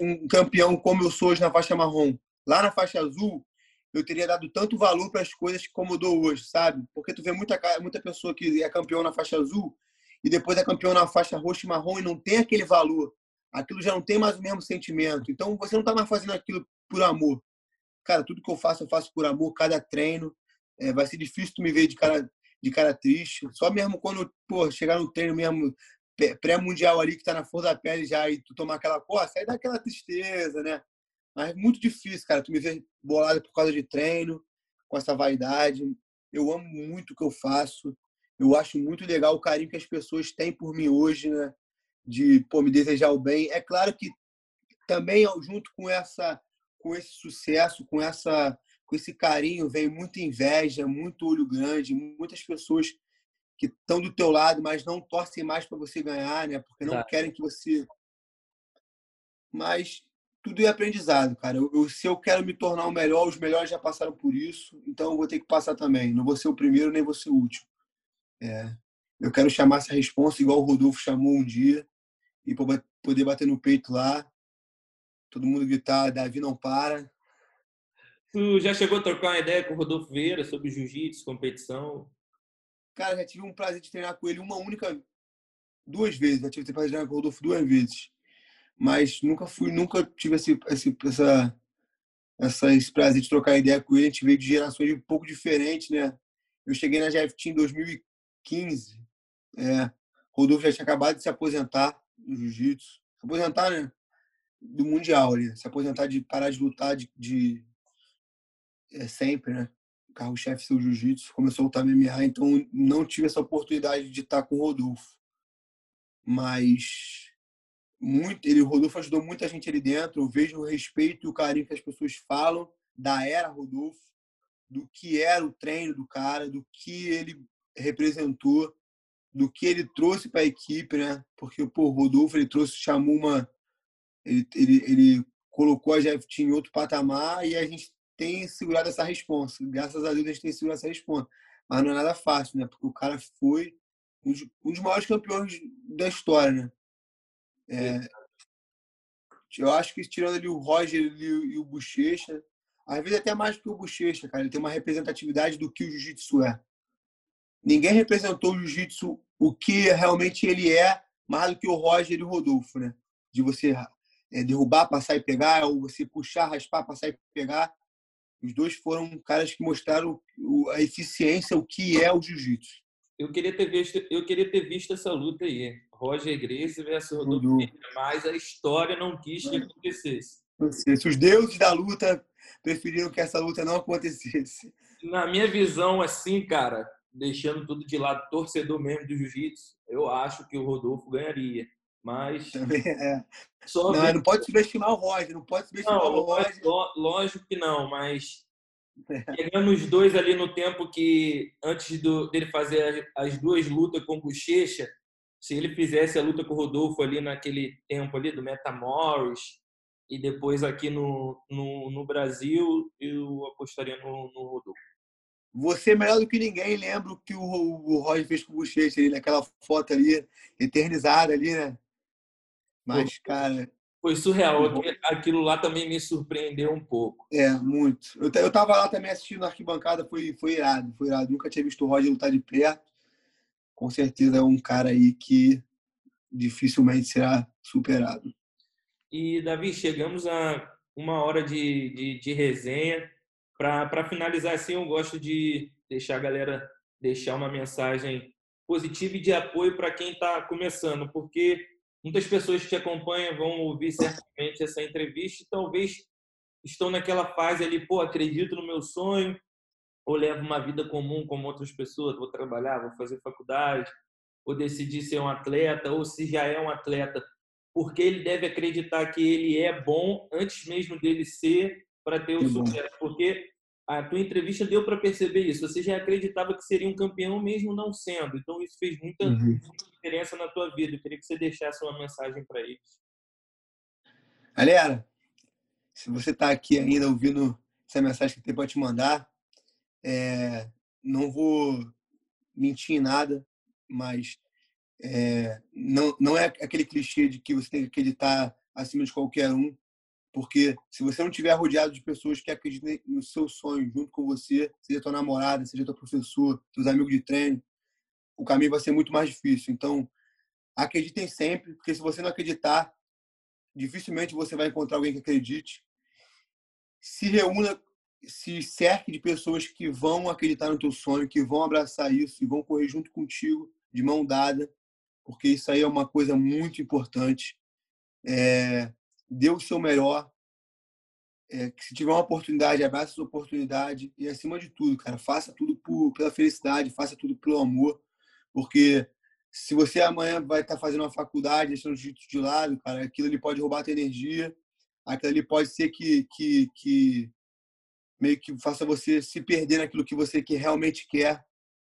um campeão como eu sou hoje na faixa marrom, lá na faixa azul, eu teria dado tanto valor para as coisas como eu dou hoje, sabe? Porque tu vê muita, muita pessoa que é campeão na faixa azul e depois é campeão na faixa roxa e marrom e não tem aquele valor. Aquilo já não tem mais o mesmo sentimento. Então você não está mais fazendo aquilo por amor. Cara, tudo que eu faço, eu faço por amor, cada treino. É, vai ser difícil tu me ver de cara, de cara triste. Só mesmo quando, pô, chegar no treino mesmo pré-mundial ali, que tá na flor da pele já, e tu tomar aquela coça, aí dá aquela tristeza, né? Mas muito difícil, cara. Tu me vê bolado por causa de treino, com essa vaidade. Eu amo muito o que eu faço. Eu acho muito legal o carinho que as pessoas têm por mim hoje, né? De pô, me desejar o bem. É claro que também junto com essa com esse sucesso, com essa com esse carinho vem muita inveja, muito olho grande, muitas pessoas que estão do teu lado, mas não torcem mais para você ganhar, né? Porque não querem que você mas tudo é aprendizado, cara. Eu, eu, se eu quero me tornar o melhor, os melhores já passaram por isso, então eu vou ter que passar também. Não vou ser o primeiro, nem vou ser o último. É, eu quero chamar essa resposta igual o Rodolfo chamou um dia e poder bater no peito lá, todo mundo gritar, Davi não para. Tu já chegou a trocar uma ideia com o Rodolfo Vieira sobre jiu-jitsu, competição? Cara, já tive um prazer de treinar com ele uma única, duas vezes. Já tive o prazer de treinar com o Rodolfo duas vezes mas nunca fui, nunca tive esse, esse, essa, essa, esse prazer de trocar ideia com ele. A gente veio de gerações um pouco diferentes, né? Eu cheguei na GFT em 2015. É, Rodolfo já tinha acabado de se aposentar no jiu-jitsu. Se aposentar, né? Do Mundial ali. Se aposentar de parar de lutar de, de é, sempre, né? Carro-chefe seu jiu-jitsu. Começou a lutar MMA, então não tive essa oportunidade de estar com o Rodolfo. Mas muito, ele, o Rodolfo ajudou muita gente ali dentro. Eu vejo o respeito e o carinho que as pessoas falam da era Rodolfo, do que era o treino do cara, do que ele representou, do que ele trouxe para a equipe, né? Porque pô, o Rodolfo ele trouxe, chamou uma, ele, ele, ele colocou a GFT em outro patamar e a gente tem segurado essa resposta. Graças a Deus a gente tem segurado essa resposta. Mas não é nada fácil, né? Porque o cara foi um dos, maiores campeões da história, né? É, eu acho que tirando ali o Roger e o Bochecha, às vezes até mais que o Bochecha, cara, ele tem uma representatividade do que o Jiu-Jitsu é. Ninguém representou o Jiu-Jitsu o que realmente ele é mais do que o Roger e o Rodolfo, né? De você é, derrubar, passar e pegar, ou você puxar, raspar, passar e pegar. Os dois foram caras que mostraram a eficiência, o que é o jiu-jitsu. Eu queria ter visto, eu queria ter visto essa luta aí. Roger Gracie versus Rodolfo mas a história não quis que acontecesse. Se os deuses da luta preferiram que essa luta não acontecesse. Na minha visão, assim, cara, deixando tudo de lado, torcedor mesmo do jiu-jitsu, eu acho que o Rodolfo ganharia. Mas. Também é. Só não, não pode subestimar o Roger, não pode subestimar não, o Roger. Lógico que não, mas Pegando os dois ali no tempo que, antes do, dele fazer as duas lutas com o Bochecha, se ele fizesse a luta com o Rodolfo ali naquele tempo ali do Metamoris e depois aqui no, no, no, Brasil, eu apostaria no, no Rodolfo. Você melhor do que ninguém lembra o que o, o Roger fez com o Bochecha ali, naquela foto ali, eternizada ali, né? Mas, cara, foi surreal. Aquilo lá também me surpreendeu um pouco. É, muito. Eu, eu tava lá também assistindo a arquibancada, foi, foi irado, foi irado. Nunca tinha visto o Roger lutar de perto. Com certeza é um cara aí que dificilmente será superado. E, Davi, chegamos a uma hora de, de, de resenha. Para finalizar, assim, eu gosto de deixar a galera deixar uma mensagem positiva e de apoio para quem está começando, porque Muitas pessoas que te acompanham vão ouvir certamente essa entrevista e talvez estão naquela fase ali, pô, acredito no meu sonho, ou levo uma vida comum como outras pessoas, vou trabalhar, vou fazer faculdade, ou decidir ser um atleta, ou se já é um atleta, porque ele deve acreditar que ele é bom antes mesmo dele ser para ter o sucesso. Porque a tua entrevista deu para perceber isso. Você já acreditava que seria um campeão mesmo não sendo. Então isso fez muita, uhum. diferença na tua vida. Eu queria que você deixasse uma mensagem para eles. Galera, se você está aqui ainda ouvindo essa mensagem que tem para te mandar, é, não vou mentir em nada, mas É, não, não é aquele clichê de que você tem que acreditar acima de qualquer um, porque se você não estiver rodeado de pessoas que acreditem no seu sonho junto com você, seja tua namorada, seja teu professor, seus amigos de treino, o caminho vai ser muito mais difícil. Então, acreditem sempre, porque se você não acreditar, dificilmente você vai encontrar alguém que acredite. Se reúna, se cerque de pessoas que vão acreditar no teu sonho, que vão abraçar isso e vão correr junto contigo, de mão dada, porque isso aí é uma coisa muito importante. É, dê o seu melhor. É, se tiver uma oportunidade, abraça essa oportunidade e, acima de tudo, cara, faça tudo por, pela felicidade, faça tudo pelo amor, porque se você amanhã vai estar fazendo uma faculdade, deixando o jiu-jitsu de lado, cara, aquilo ali pode roubar a tua energia, aquilo ali pode ser que, que, que meio que faça você se perder naquilo que você que realmente quer,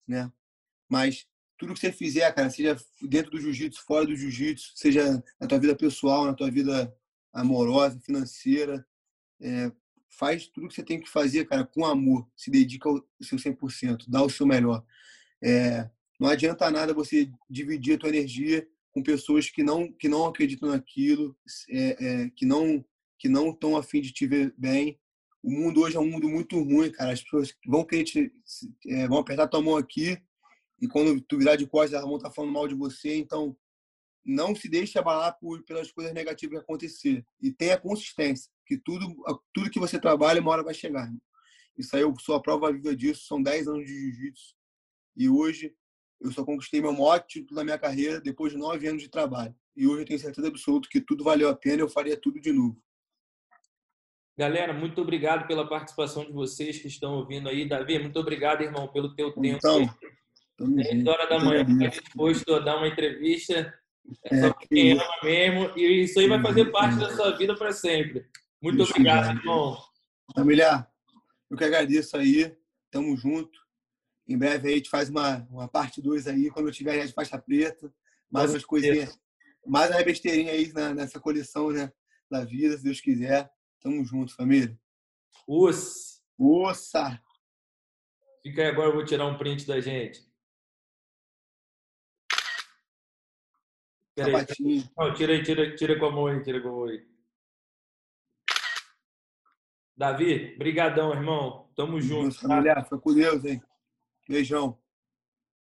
né? Mas tudo que você fizer, cara, seja dentro do jiu-jitsu, fora do jiu-jitsu, seja na tua vida pessoal, na tua vida amorosa, financeira, é, faz tudo que você tem que fazer, cara, com amor, se dedica ao seu 100%, dá o seu melhor. É, não adianta nada você dividir a tua energia com pessoas que não que não acreditam naquilo, é, é, que não que não estão afim de te ver bem. O mundo hoje é um mundo muito ruim, cara. As pessoas vão querer te, vão apertar tua mão aqui e quando tu virar de costas, elas vão estar falando mal de você. Então, não se deixe abalar por, pelas coisas negativas que acontecer. E tenha consistência, que tudo, tudo que você trabalha, uma hora vai chegar. Isso aí eu sou a prova viva disso. São 10 anos de jiu-jitsu. E hoje eu só conquistei meu maior título da minha carreira depois de nove anos de trabalho. E hoje eu tenho certeza absoluta que tudo valeu a pena e eu faria tudo de novo. Galera, muito obrigado pela participação de vocês que estão ouvindo aí. Davi, muito obrigado, irmão, pelo teu tempo. Então, 10 horas da manhã, disposto a dar uma entrevista. É, é só quem ama mesmo. E isso aí vai fazer parte da sua vida para sempre. Muito obrigado, irmão. Família, eu que agradeço aí. Tamo junto. Em breve aí a gente faz uma, uma parte 2 aí, quando eu tiver de faixa preta. Mais umas coisinhas. Mais uma besteirinha aí na, nessa coleção né, da vida, se Deus quiser. Tamo junto, família. Ossa! Ossa! Fica aí agora, eu vou tirar um print da gente. Peraí. Não, tira aí, tira, tira com a mão aí, tira com a mão aí. Davi, brigadão, irmão. Tamo junto. Tá? Familiar, fica com Deus, hein? Beijão.